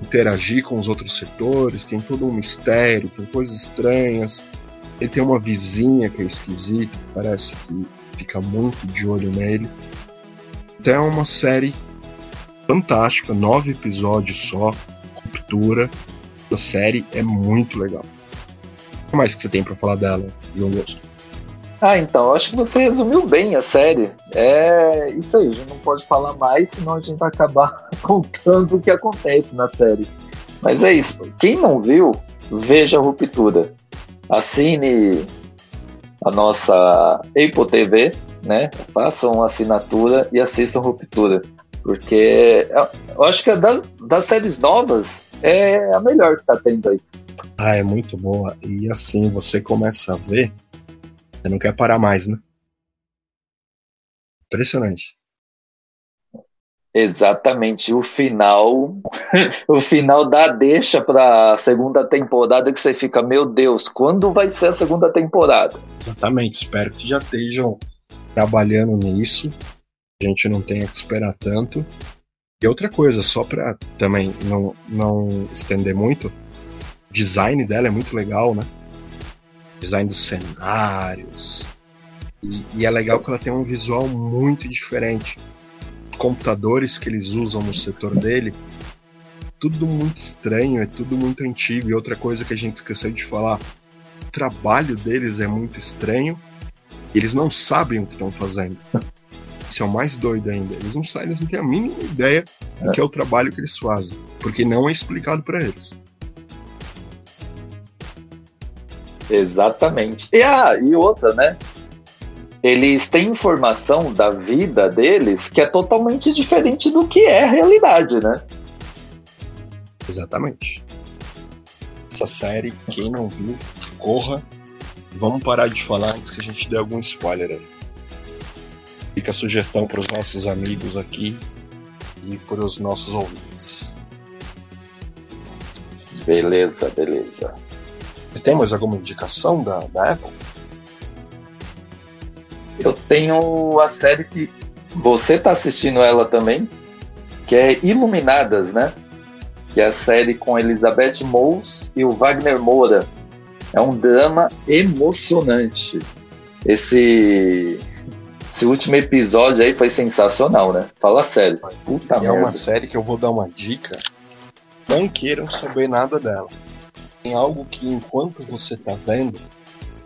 interagir com os outros setores, tem todo um mistério, tem coisas estranhas. Ele tem uma vizinha que é esquisita, parece que fica muito de olho nele. Então é uma série fantástica, nove episódios só, ruptura. A série é muito legal. O que mais que você tem pra falar dela, João Gosto? Ah, então, acho que você resumiu bem a série. É isso aí, a gente não pode falar mais, senão a gente vai acabar (laughs) contando o que acontece na série. Mas é isso. Quem não viu, veja a Ruptura. Assine a nossa Apple TV, né? Façam uma assinatura e assistam Ruptura. Porque eu acho que das, das séries novas é a melhor que tá tendo aí. Ah, é muito boa. E assim, você começa a ver, você não quer parar mais, né? Impressionante. Exatamente, o final, (laughs) o final dá deixa pra segunda temporada que você fica, meu Deus, quando vai ser a segunda temporada? Exatamente. Espero que já estejam trabalhando nisso. A gente não tenha que esperar tanto. E outra coisa, só pra também não, não estender muito, o design dela é muito legal, né? Design dos cenários. E, e é legal que ela tem um visual muito diferente. Computadores que eles usam no setor dele, tudo muito estranho, é tudo muito antigo. E outra coisa que a gente esqueceu de falar, o trabalho deles é muito estranho. Eles não sabem o que estão fazendo. Isso é o mais doido ainda. Eles não sabem, eles não têm a mínima ideia do que é o trabalho que eles fazem, porque não é explicado para eles. Exatamente. E, ah, e outra, né? eles têm informação da vida deles que é totalmente diferente do que é a realidade, né? Exatamente. Essa série, quem não viu, corra. Vamos parar de falar antes que a gente dê algum spoiler aí. Fica a sugestão para os nossos amigos aqui e para os nossos ouvintes. Beleza, beleza. Você tem mais alguma indicação da, da Apple? Eu tenho a série que você tá assistindo ela também, que é Iluminadas, né? Que é a série com Elizabeth Moss e o Wagner Moura. É um drama emocionante. Esse esse último episódio aí foi sensacional, né? Fala sério. Puta é merda. uma série que eu vou dar uma dica. Não queiram saber nada dela. Tem algo que enquanto você tá vendo,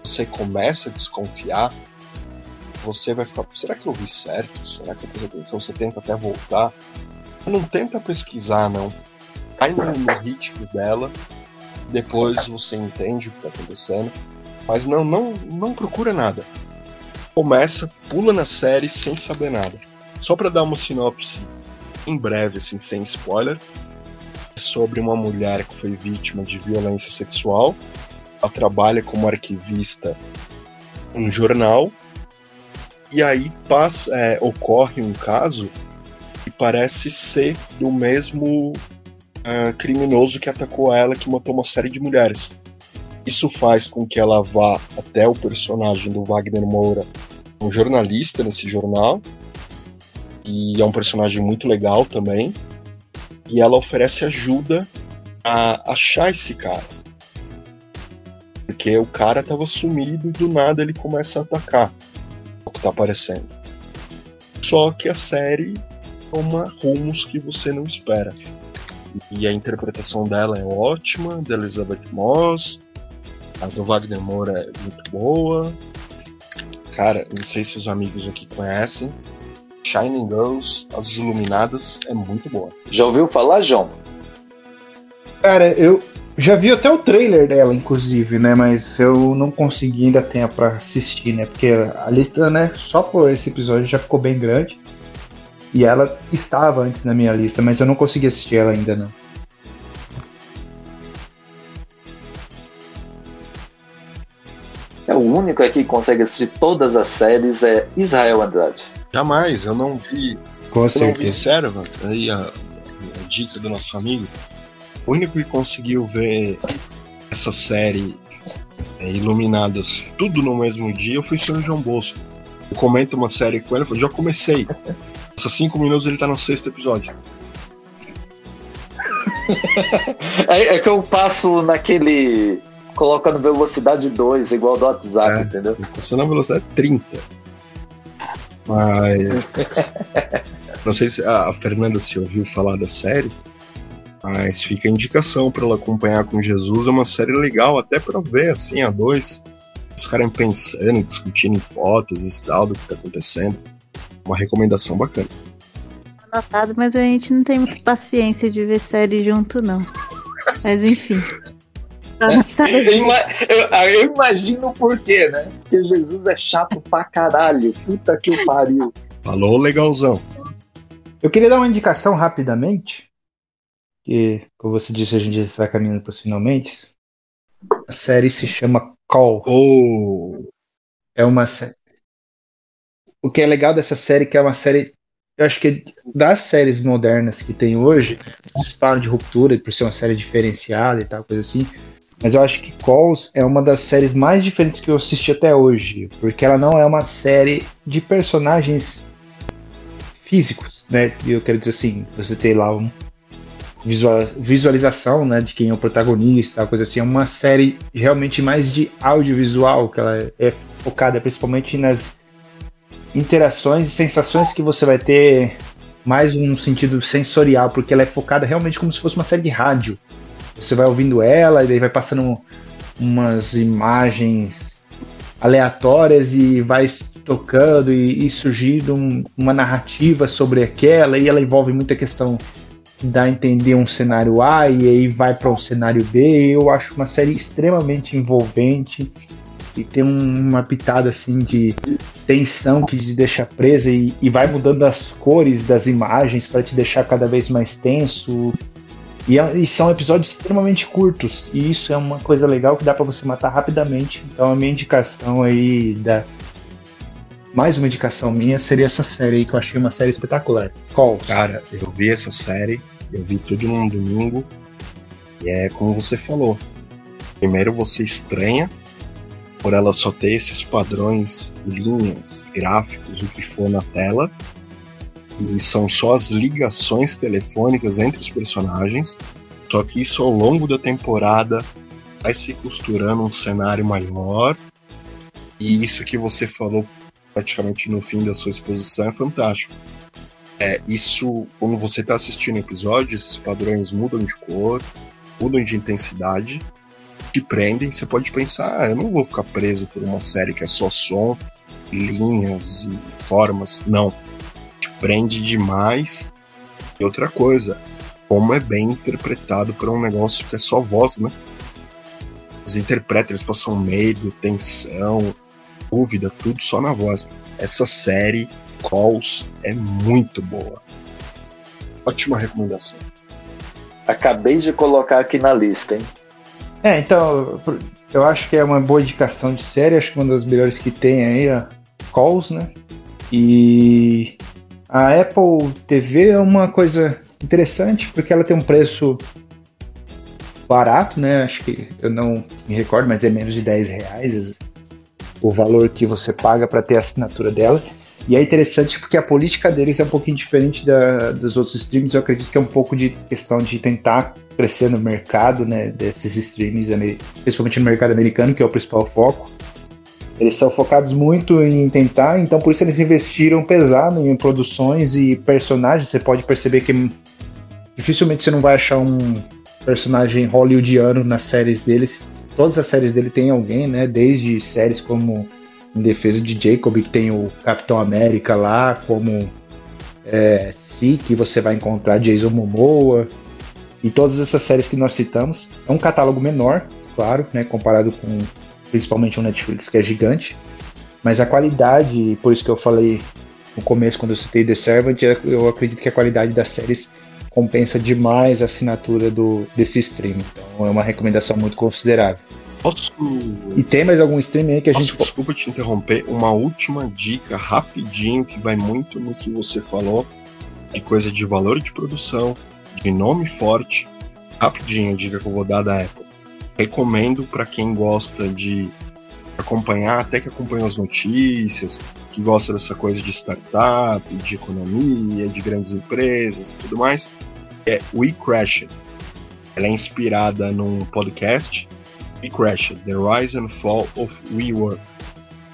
você começa a desconfiar. Você vai ficar, será que eu vi certo? Será que eu prestei atenção? Você tenta até voltar. Não tenta pesquisar, não. Cai no, no ritmo dela. Depois você entende o que tá acontecendo. Mas não, não, não procura nada começa, pula na série sem saber nada. Só para dar uma sinopse em breve, assim, sem spoiler, sobre uma mulher que foi vítima de violência sexual. Ela trabalha como arquivista em um jornal. E aí passa, é, ocorre um caso que parece ser do mesmo uh, criminoso que atacou ela, que matou uma série de mulheres. Isso faz com que ela vá até o personagem do Wagner Moura, um jornalista nesse jornal, e é um personagem muito legal também. E ela oferece ajuda a achar esse cara. Porque o cara tava sumido e do nada ele começa a atacar. O que tá aparecendo. Só que a série toma rumos que você não espera. E a interpretação dela é ótima, da Elizabeth Moss, a do Wagner Moura é muito boa. Cara, não sei se os amigos aqui conhecem. Shining Girls, As Iluminadas, é muito boa. Já ouviu falar, João? Cara, eu já vi até o trailer dela, inclusive, né? Mas eu não consegui ainda tempo pra assistir, né? Porque a lista, né, só por esse episódio já ficou bem grande. E ela estava antes na minha lista, mas eu não consegui assistir ela ainda, não. É o único aqui que consegue assistir todas as séries é Israel Andrade. Jamais, eu não vi. Com eu não vi certeza. Servant, aí a, a dica do nosso amigo. O único que conseguiu ver essa série é, Iluminadas tudo no mesmo dia foi o Sr. João Bosco. Eu comento uma série com ele, falo, já comecei. Passa cinco minutos ele tá no sexto episódio. (laughs) É, é que eu passo naquele. colocando velocidade 2, igual do WhatsApp, É. entendeu? Passou na velocidade 30. Mas. Não sei se a Fernanda se ouviu falar da série, mas fica a indicação para ela acompanhar com Jesus. É uma série legal, até para ver assim a dois, os caras pensando, discutindo hipóteses e tal do que tá acontecendo. Uma recomendação bacana. Anotado, mas a gente não tem muita paciência de ver série junto, não. Mas enfim. Eu, eu- imagino o porquê, né? Porque Jesus é chato pra caralho. Puta que o pariu. Falou legalzão. Eu queria dar uma indicação rapidamente, que, como você disse, a gente está caminhando para os finalmente. A série se chama Call. Ô, É uma série. O que é legal dessa série é que é uma série. Eu acho que das séries modernas que tem hoje, vocês falam de ruptura por ser uma série diferenciada e tal, coisa assim. Mas eu acho que Calls é uma das séries mais diferentes que eu assisti até hoje. Porque ela não é uma série de personagens físicos, né? E eu quero dizer assim, você tem lá um visual- visualização, né, de quem é o protagonista, coisa assim. É uma série realmente mais de audiovisual, que ela é focada principalmente nas interações e sensações que você vai ter mais no sentido sensorial, porque ela é focada realmente como se fosse uma série de rádio. Você vai ouvindo ela e daí vai passando umas imagens aleatórias e vai tocando e, e surgindo um- uma narrativa sobre aquela e ela envolve muita questão dá a entender um cenário A e aí vai para um cenário B. Eu acho uma série extremamente envolvente e tem uma pitada assim de tensão que te deixa presa e, e vai mudando as cores das imagens para te deixar cada vez mais tenso. E, é, e, são episódios extremamente curtos, e isso é uma coisa legal que dá para você matar rapidamente. Então a minha indicação aí da mais uma indicação minha seria essa série aí que eu achei uma série espetacular. Qual? Cara, eu vi essa série, eu vi tudo num domingo. E é como você falou. Primeiro você estranha por ela só ter esses padrões, linhas, gráficos, o que for na tela. E são só as ligações telefônicas entre os personagens. Só que isso ao longo da temporada vai se costurando um cenário maior. E isso que você falou praticamente no fim da sua exposição é fantástico. É, isso, quando você está assistindo o episódio, esses padrões mudam de cor, mudam de intensidade, te prendem. Você pode pensar, ah, eu não vou ficar preso por uma série que é só som, linhas e formas. Não. Prende demais. E outra coisa, como é bem interpretado por um negócio que é só voz, né? Os interpretam, eles passam medo, tensão, dúvida, tudo só na voz. Essa série, Calls, é muito boa. Ótima recomendação. Acabei de colocar aqui na lista, hein? É, então, eu acho que é uma boa indicação de série, acho que uma das melhores que tem aí, a Calls, né? E a Apple TV é uma coisa interessante porque ela tem um preço barato, né? Acho que eu não me recordo, mas é menos de 10 reais o valor que você paga para ter a assinatura dela. E é interessante porque a política deles é um pouquinho diferente da, dos outros streams. Eu acredito que é um pouco de questão de tentar crescer no mercado né, desses streams, principalmente no mercado americano, que é o principal foco. Eles são focados muito em tentar, então por isso eles investiram pesado em produções e personagens. Você pode perceber que dificilmente você não vai achar um personagem hollywoodiano nas séries deles todas as séries dele tem alguém, né? Desde séries como Em Defesa de Jacob, que tem o Capitão América lá, como é, que você vai encontrar Jason Momoa, e todas essas séries que nós citamos. É um catálogo menor, claro, né? Comparado com principalmente o Netflix, que é gigante. Mas a qualidade, por isso que eu falei no começo, quando eu citei The Servant, eu acredito que a qualidade das séries compensa demais a assinatura do, desse stream. Então é uma recomendação muito considerável. Posso. E tem mais algum stream aí que a Posso, gente. Desculpa te interromper, uma última dica rapidinho que vai muito no que você falou de coisa de valor de produção, de nome forte. Rapidinho, dica que eu vou dar da Apple. Recomendo para quem gosta de acompanhar, até que acompanha as notícias, que gosta dessa coisa de startup, de economia, de grandes empresas e tudo mais, é We Crashed. Ela é inspirada num podcast, We Crashed, The Rise and Fall of WeWork,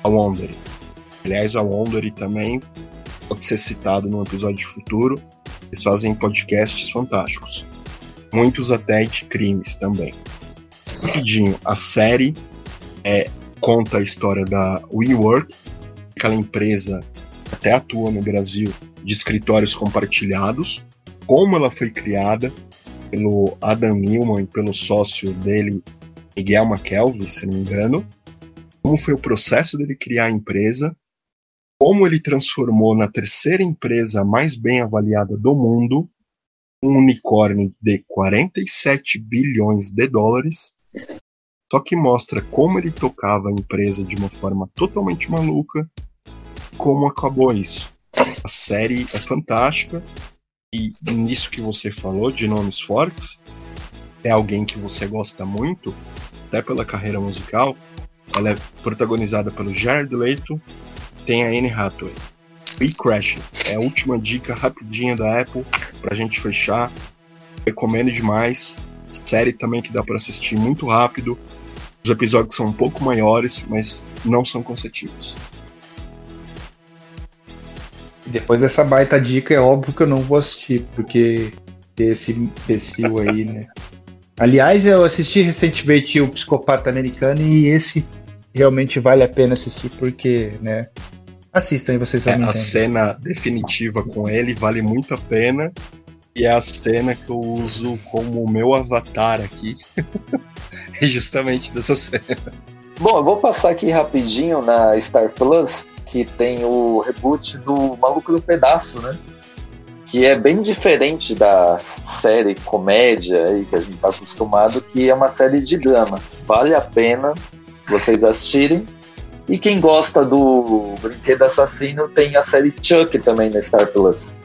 a Wondery. Aliás, a Wondery também pode ser citado num episódio futuro. Eles fazem podcasts fantásticos. Muitos até de crimes também. Rapidinho, a série é conta a história da WeWork, aquela empresa que até atua no Brasil de escritórios compartilhados, como ela foi criada pelo Adam Newman e pelo sócio dele, Miguel McKelvey, se não me engano, como foi o processo dele criar a empresa, como ele transformou na terceira empresa mais bem avaliada do mundo um unicórnio de 47 bilhões de dólares só que mostra como ele tocava a empresa de uma forma totalmente maluca como acabou isso. A série é fantástica e nisso que você falou de nomes fortes, é alguém que você gosta muito, até pela carreira musical. Ela é protagonizada pelo Jared Leto, tem a Anne Hathaway. E Crash é a última dica rapidinha da Apple pra gente fechar. Recomendo demais. Série também que dá para assistir muito rápido. Os episódios são um pouco maiores, mas não são cansativos. Depois dessa baita dica, é óbvio que eu não vou assistir, porque esse imbecil aí, né? (laughs) Aliás, eu assisti recentemente o Psicopata Americano e esse realmente vale a pena assistir, porque, né? Assistam e vocês vão é, A cena definitiva com ele vale muito a pena. E é a cena que eu uso como meu avatar aqui. é (laughs) justamente dessa cena. Bom, eu vou passar aqui rapidinho na Star Plus, que tem o reboot do Maluco do Pedaço, né? Que é bem diferente da série comédia aí que a gente tá acostumado, que é uma série de drama. Vale a pena vocês assistirem. E quem gosta do Brinquedo Assassino tem a série Chuck também na Star Plus.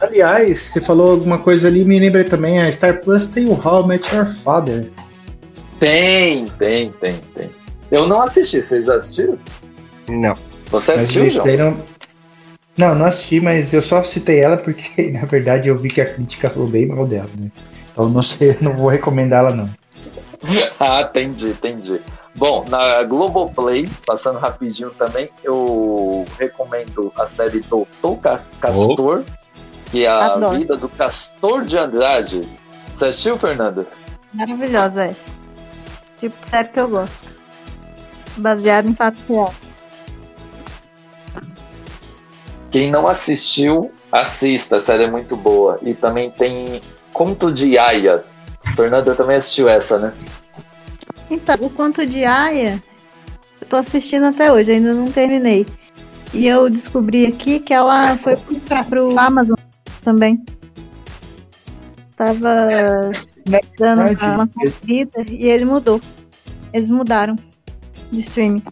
Aliás, você falou alguma coisa ali, me lembrei também, a Star Plus tem o How I Met Your Father. Tem, tem, tem, tem. Eu não assisti, vocês assistiram? Não. Você Mas assistiu, João? deram- Não, não assisti, mas eu só citei ela porque, (laughs) na verdade, eu vi que a crítica falou bem mal dela, né? Então não sei, (laughs) não vou recomendar ela não. (laughs) Ah, entendi, entendi. Bom, na Globoplay, passando rapidinho também, eu recomendo a série Doutor Ca- Castor, que é a Adoro. vida do Castor de Andrade. Você assistiu, Fernanda? Maravilhosa essa. Tipo de série que eu gosto. Baseado em fatos reais. Quem não assistiu, assista, a série é muito boa. E também tem Conto de Aya. Fernanda também assistiu essa, né? Então, o Conto de Aya, eu tô assistindo até hoje, ainda não terminei. E eu descobri aqui que ela foi pra, pro Amazon também. Tava dando uma, uma conferida e ele mudou. Eles mudaram de streaming.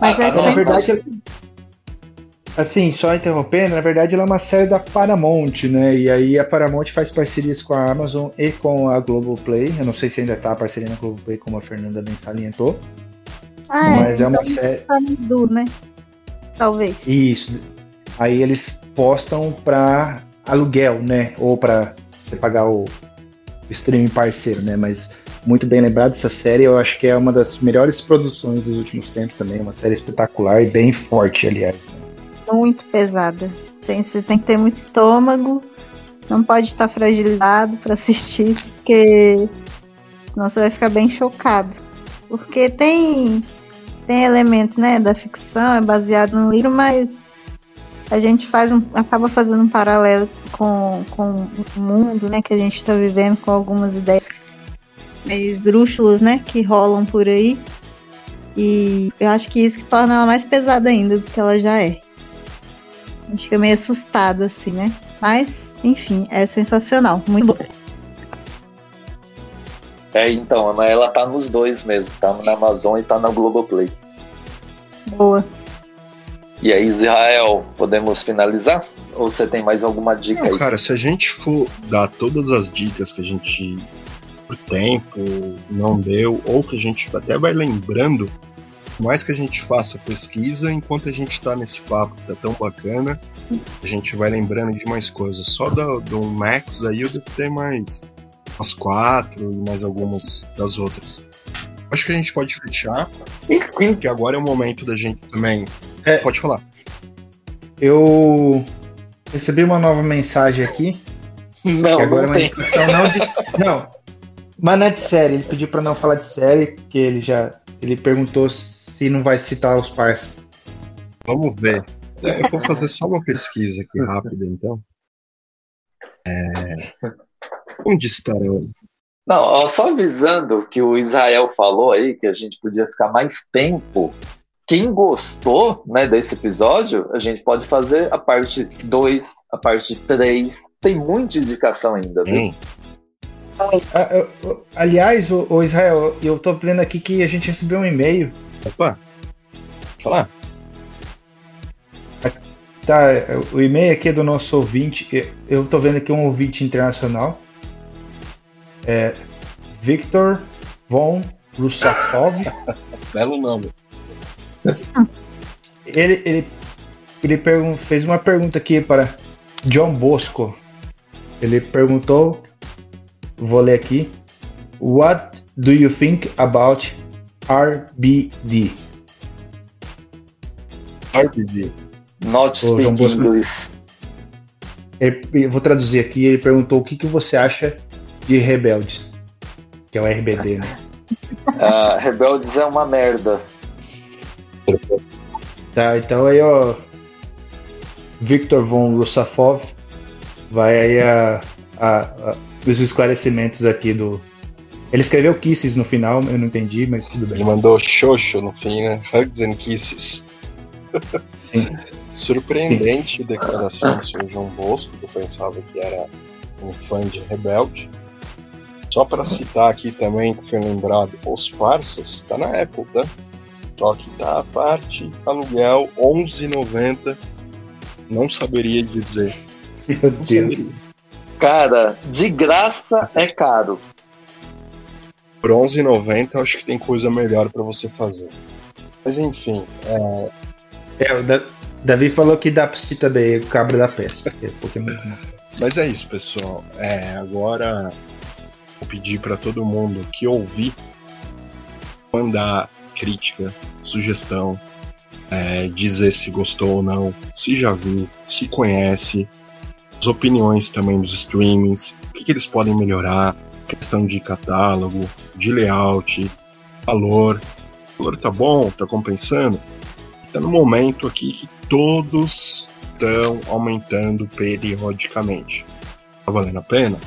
Mas Ah, é Na verdade, assim, só interrompendo, na verdade ela é uma série da Paramount, né? E aí a Paramount faz parcerias com a Amazon e com a Globoplay. Eu não sei se ainda tá a parceria na Globoplay, como a Fernanda bem salientou. Ah, mas é uma então série. tá duas, né? Talvez. Isso. Aí eles postam pra aluguel, né? Ou pra você pagar o streaming parceiro, né? Mas muito bem lembrado essa série, eu acho que é uma das melhores produções dos últimos tempos também, uma série espetacular e bem forte, aliás. muito pesada. Você tem que ter muito estômago, não pode estar fragilizado para assistir, porque senão você vai ficar bem chocado. Porque tem, tem elementos né, da ficção, é baseado no livro, mas a gente faz um, acaba fazendo um paralelo com, com o mundo né, que a gente está vivendo, com algumas ideias meio esdrúxulas né, que rolam por aí. E eu acho que isso que torna ela mais pesada ainda do que ela já é. A gente fica meio assustado, assim, né? Mas, enfim, é sensacional. Muito bom. É, então, ela tá nos dois mesmo. Tá na Amazon e tá na Globoplay. Boa. E aí, Israel, podemos finalizar? Ou você tem mais alguma dica Não, aí? cara, se a gente for dar todas as dicas que a gente, por tempo, não deu, ou que a gente até vai lembrando, mais que a gente faça pesquisa, enquanto a gente tá nesse papo que tá tão bacana, a gente vai lembrando de mais coisas. Só do, do Max aí eu devo ter mais umas quatro e mais algumas das outras. Acho que a gente pode fechar, porque agora é o momento da gente também. É. Pode falar. Eu recebi uma nova mensagem aqui, Não, agora é não uma não de. Não, mas não é de série. Ele pediu pra não falar de série, porque ele já. Ele perguntou se não vai citar os parceiros. Vamos ver. Eu vou fazer só uma pesquisa aqui rápida, então. É... Onde estarão? Não, ó, só avisando que o Israel falou aí que a gente podia ficar mais tempo. Quem gostou né, desse episódio, a gente pode fazer a parte 2, a parte 3. Tem muita indicação ainda, viu? Hein? Ah, aliás, o, o Israel, eu tô vendo aqui que a gente recebeu um e-mail. Opa! Falar? Tá, o e-mail aqui é do nosso ouvinte. Eu tô vendo aqui um ouvinte internacional. É Victor von Rusakov. Belo (laughs) nome. Ele, ele, ele fez uma pergunta aqui para John Bosco. Ele perguntou, vou ler aqui. What do you think about RBD? RPG. Not Ô, João speak Bosco. English. Ele- eu vou traduzir aqui. Ele perguntou o que, que você acha de Rebeldes, que é o RBD, né? Ah, Rebeldes é uma merda. Tá, então aí, ó. Victor von Rusafov vai aí a, a- a- os esclarecimentos aqui do, Ele escreveu Kisses no final, eu não entendi, mas tudo bem. Ele mandou Xoxo no fim, né? Hugs and Kisses. Sim. (laughs) Surpreendente declaração do Sr. João Bosco, que eu pensava que era um fã de Rebelde. Só para citar aqui também, que foi lembrado, os farsas, tá na Apple, tá? Só que tá a parte, aluguel 11,90. Não saberia dizer. Meu Deus. Cara, de graça é caro. Por 11,90 eu acho que tem coisa melhor para você fazer. Mas enfim, é, É, o Da- Davi falou que dá pra assistir também o Cabra da Pesca. é Pokémon. Mas é isso, pessoal. É, agora vou pedir para todo mundo que ouvir mandar crítica, sugestão, é, dizer se gostou ou não, se já viu, se conhece, as opiniões também dos streamings, o que, que eles podem melhorar, questão de catálogo, de layout, valor. O valor tá bom, tá compensando? Tá no momento aqui que todos estão aumentando periodicamente. Tá valendo a pena?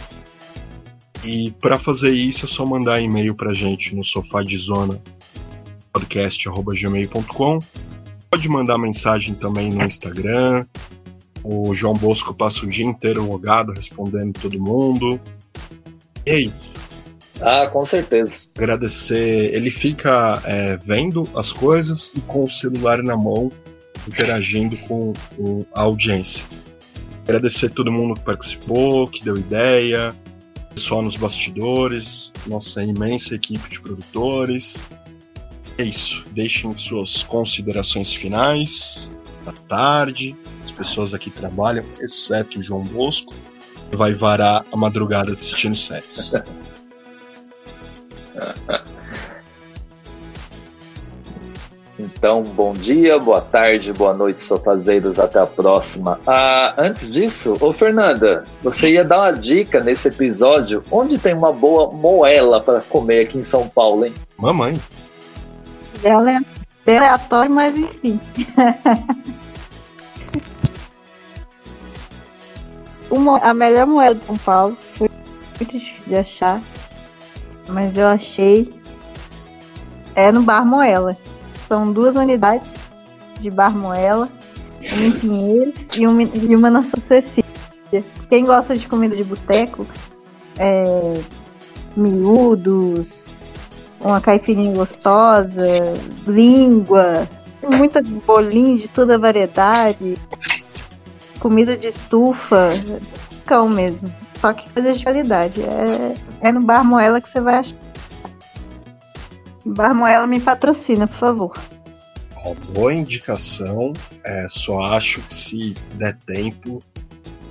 E para fazer isso é só mandar e-mail pra gente no sofá de zona podcast@gmail.com. Pode mandar mensagem também no Instagram. O João Bosco passa o dia inteiro logado respondendo todo mundo. E é isso Ah, com certeza. agradecer. Ele fica é, vendo as coisas e com o celular na mão, interagindo com o- a audiência. Agradecer todo mundo que participou, que deu ideia, pessoal nos bastidores, nossa imensa equipe de produtores. É isso. Deixem suas considerações finais da tarde. As pessoas aqui trabalham, exceto o João Bosco, que vai varar a madrugada assistindo séries. (laughs) Então, bom dia, boa tarde, boa noite, sofazeiros. Até a próxima. Ah, antes disso, ô Fernanda, você ia dar uma dica nesse episódio onde tem uma boa moela para comer aqui em São Paulo, hein? Mamãe. Bem ale- bem aleatório, mas enfim. Mo- a melhor moeda de São Paulo foi muito difícil de achar, mas eu achei é no Bar Moela. São duas unidades de Bar Moela, uma em Pinheiros e uma, e uma na São. Quem gosta de comida de boteco, é, miúdos, uma caipirinha gostosa, língua, muita bolinho de toda variedade, comida de estufa, cão mesmo. Só que coisa de qualidade. É, é no Bar Moela que você vai achar. Bar Moela me patrocina, por favor. Boa indicação. É, só acho que se der tempo,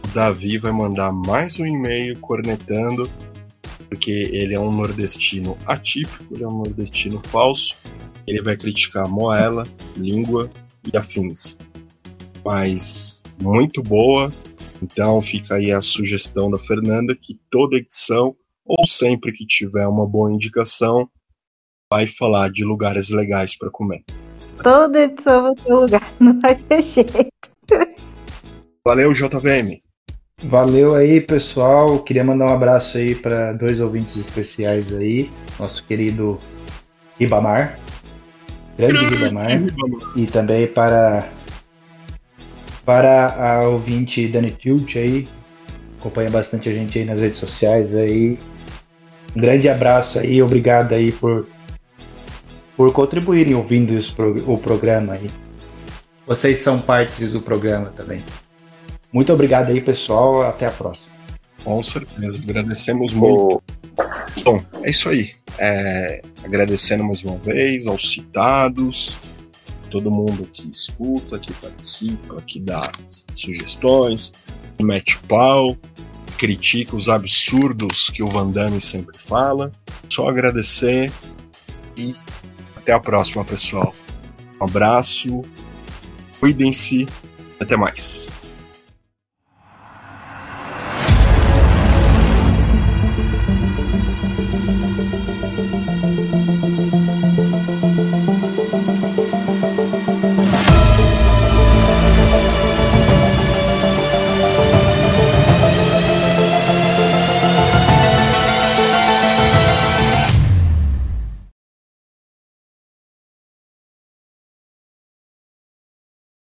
o Davi vai mandar mais um e-mail cornetando, porque ele é um nordestino atípico, ele é um nordestino falso. Ele vai criticar moela, língua e afins. Mas muito boa. Então fica aí a sugestão da Fernanda que toda edição, ou sempre que tiver uma boa indicação, vai falar de lugares legais para comer. Toda edição vai ter lugar, (laughs) não vai ter jeito. Valeu, JVM. Valeu aí, pessoal. Queria mandar um abraço aí para dois ouvintes especiais aí. Nosso querido Ribamar. Grande Ribamar. E também para para a ouvinte Dani Filt aí. Acompanha bastante a gente aí nas redes sociais aí. Um grande abraço aí, obrigado aí por por contribuírem ouvindo pro- o programa aí. Vocês são partes do programa também. Muito obrigado aí, pessoal. Até a próxima. Com certeza, agradecemos muito. Bom, é isso aí. É, agradecendo mais uma vez aos citados, todo mundo que escuta, que participa, que dá sugestões, que mete pau, critica os absurdos que o Van Damme sempre fala. Só agradecer e até a próxima, pessoal. Um abraço, cuidem-se, até mais.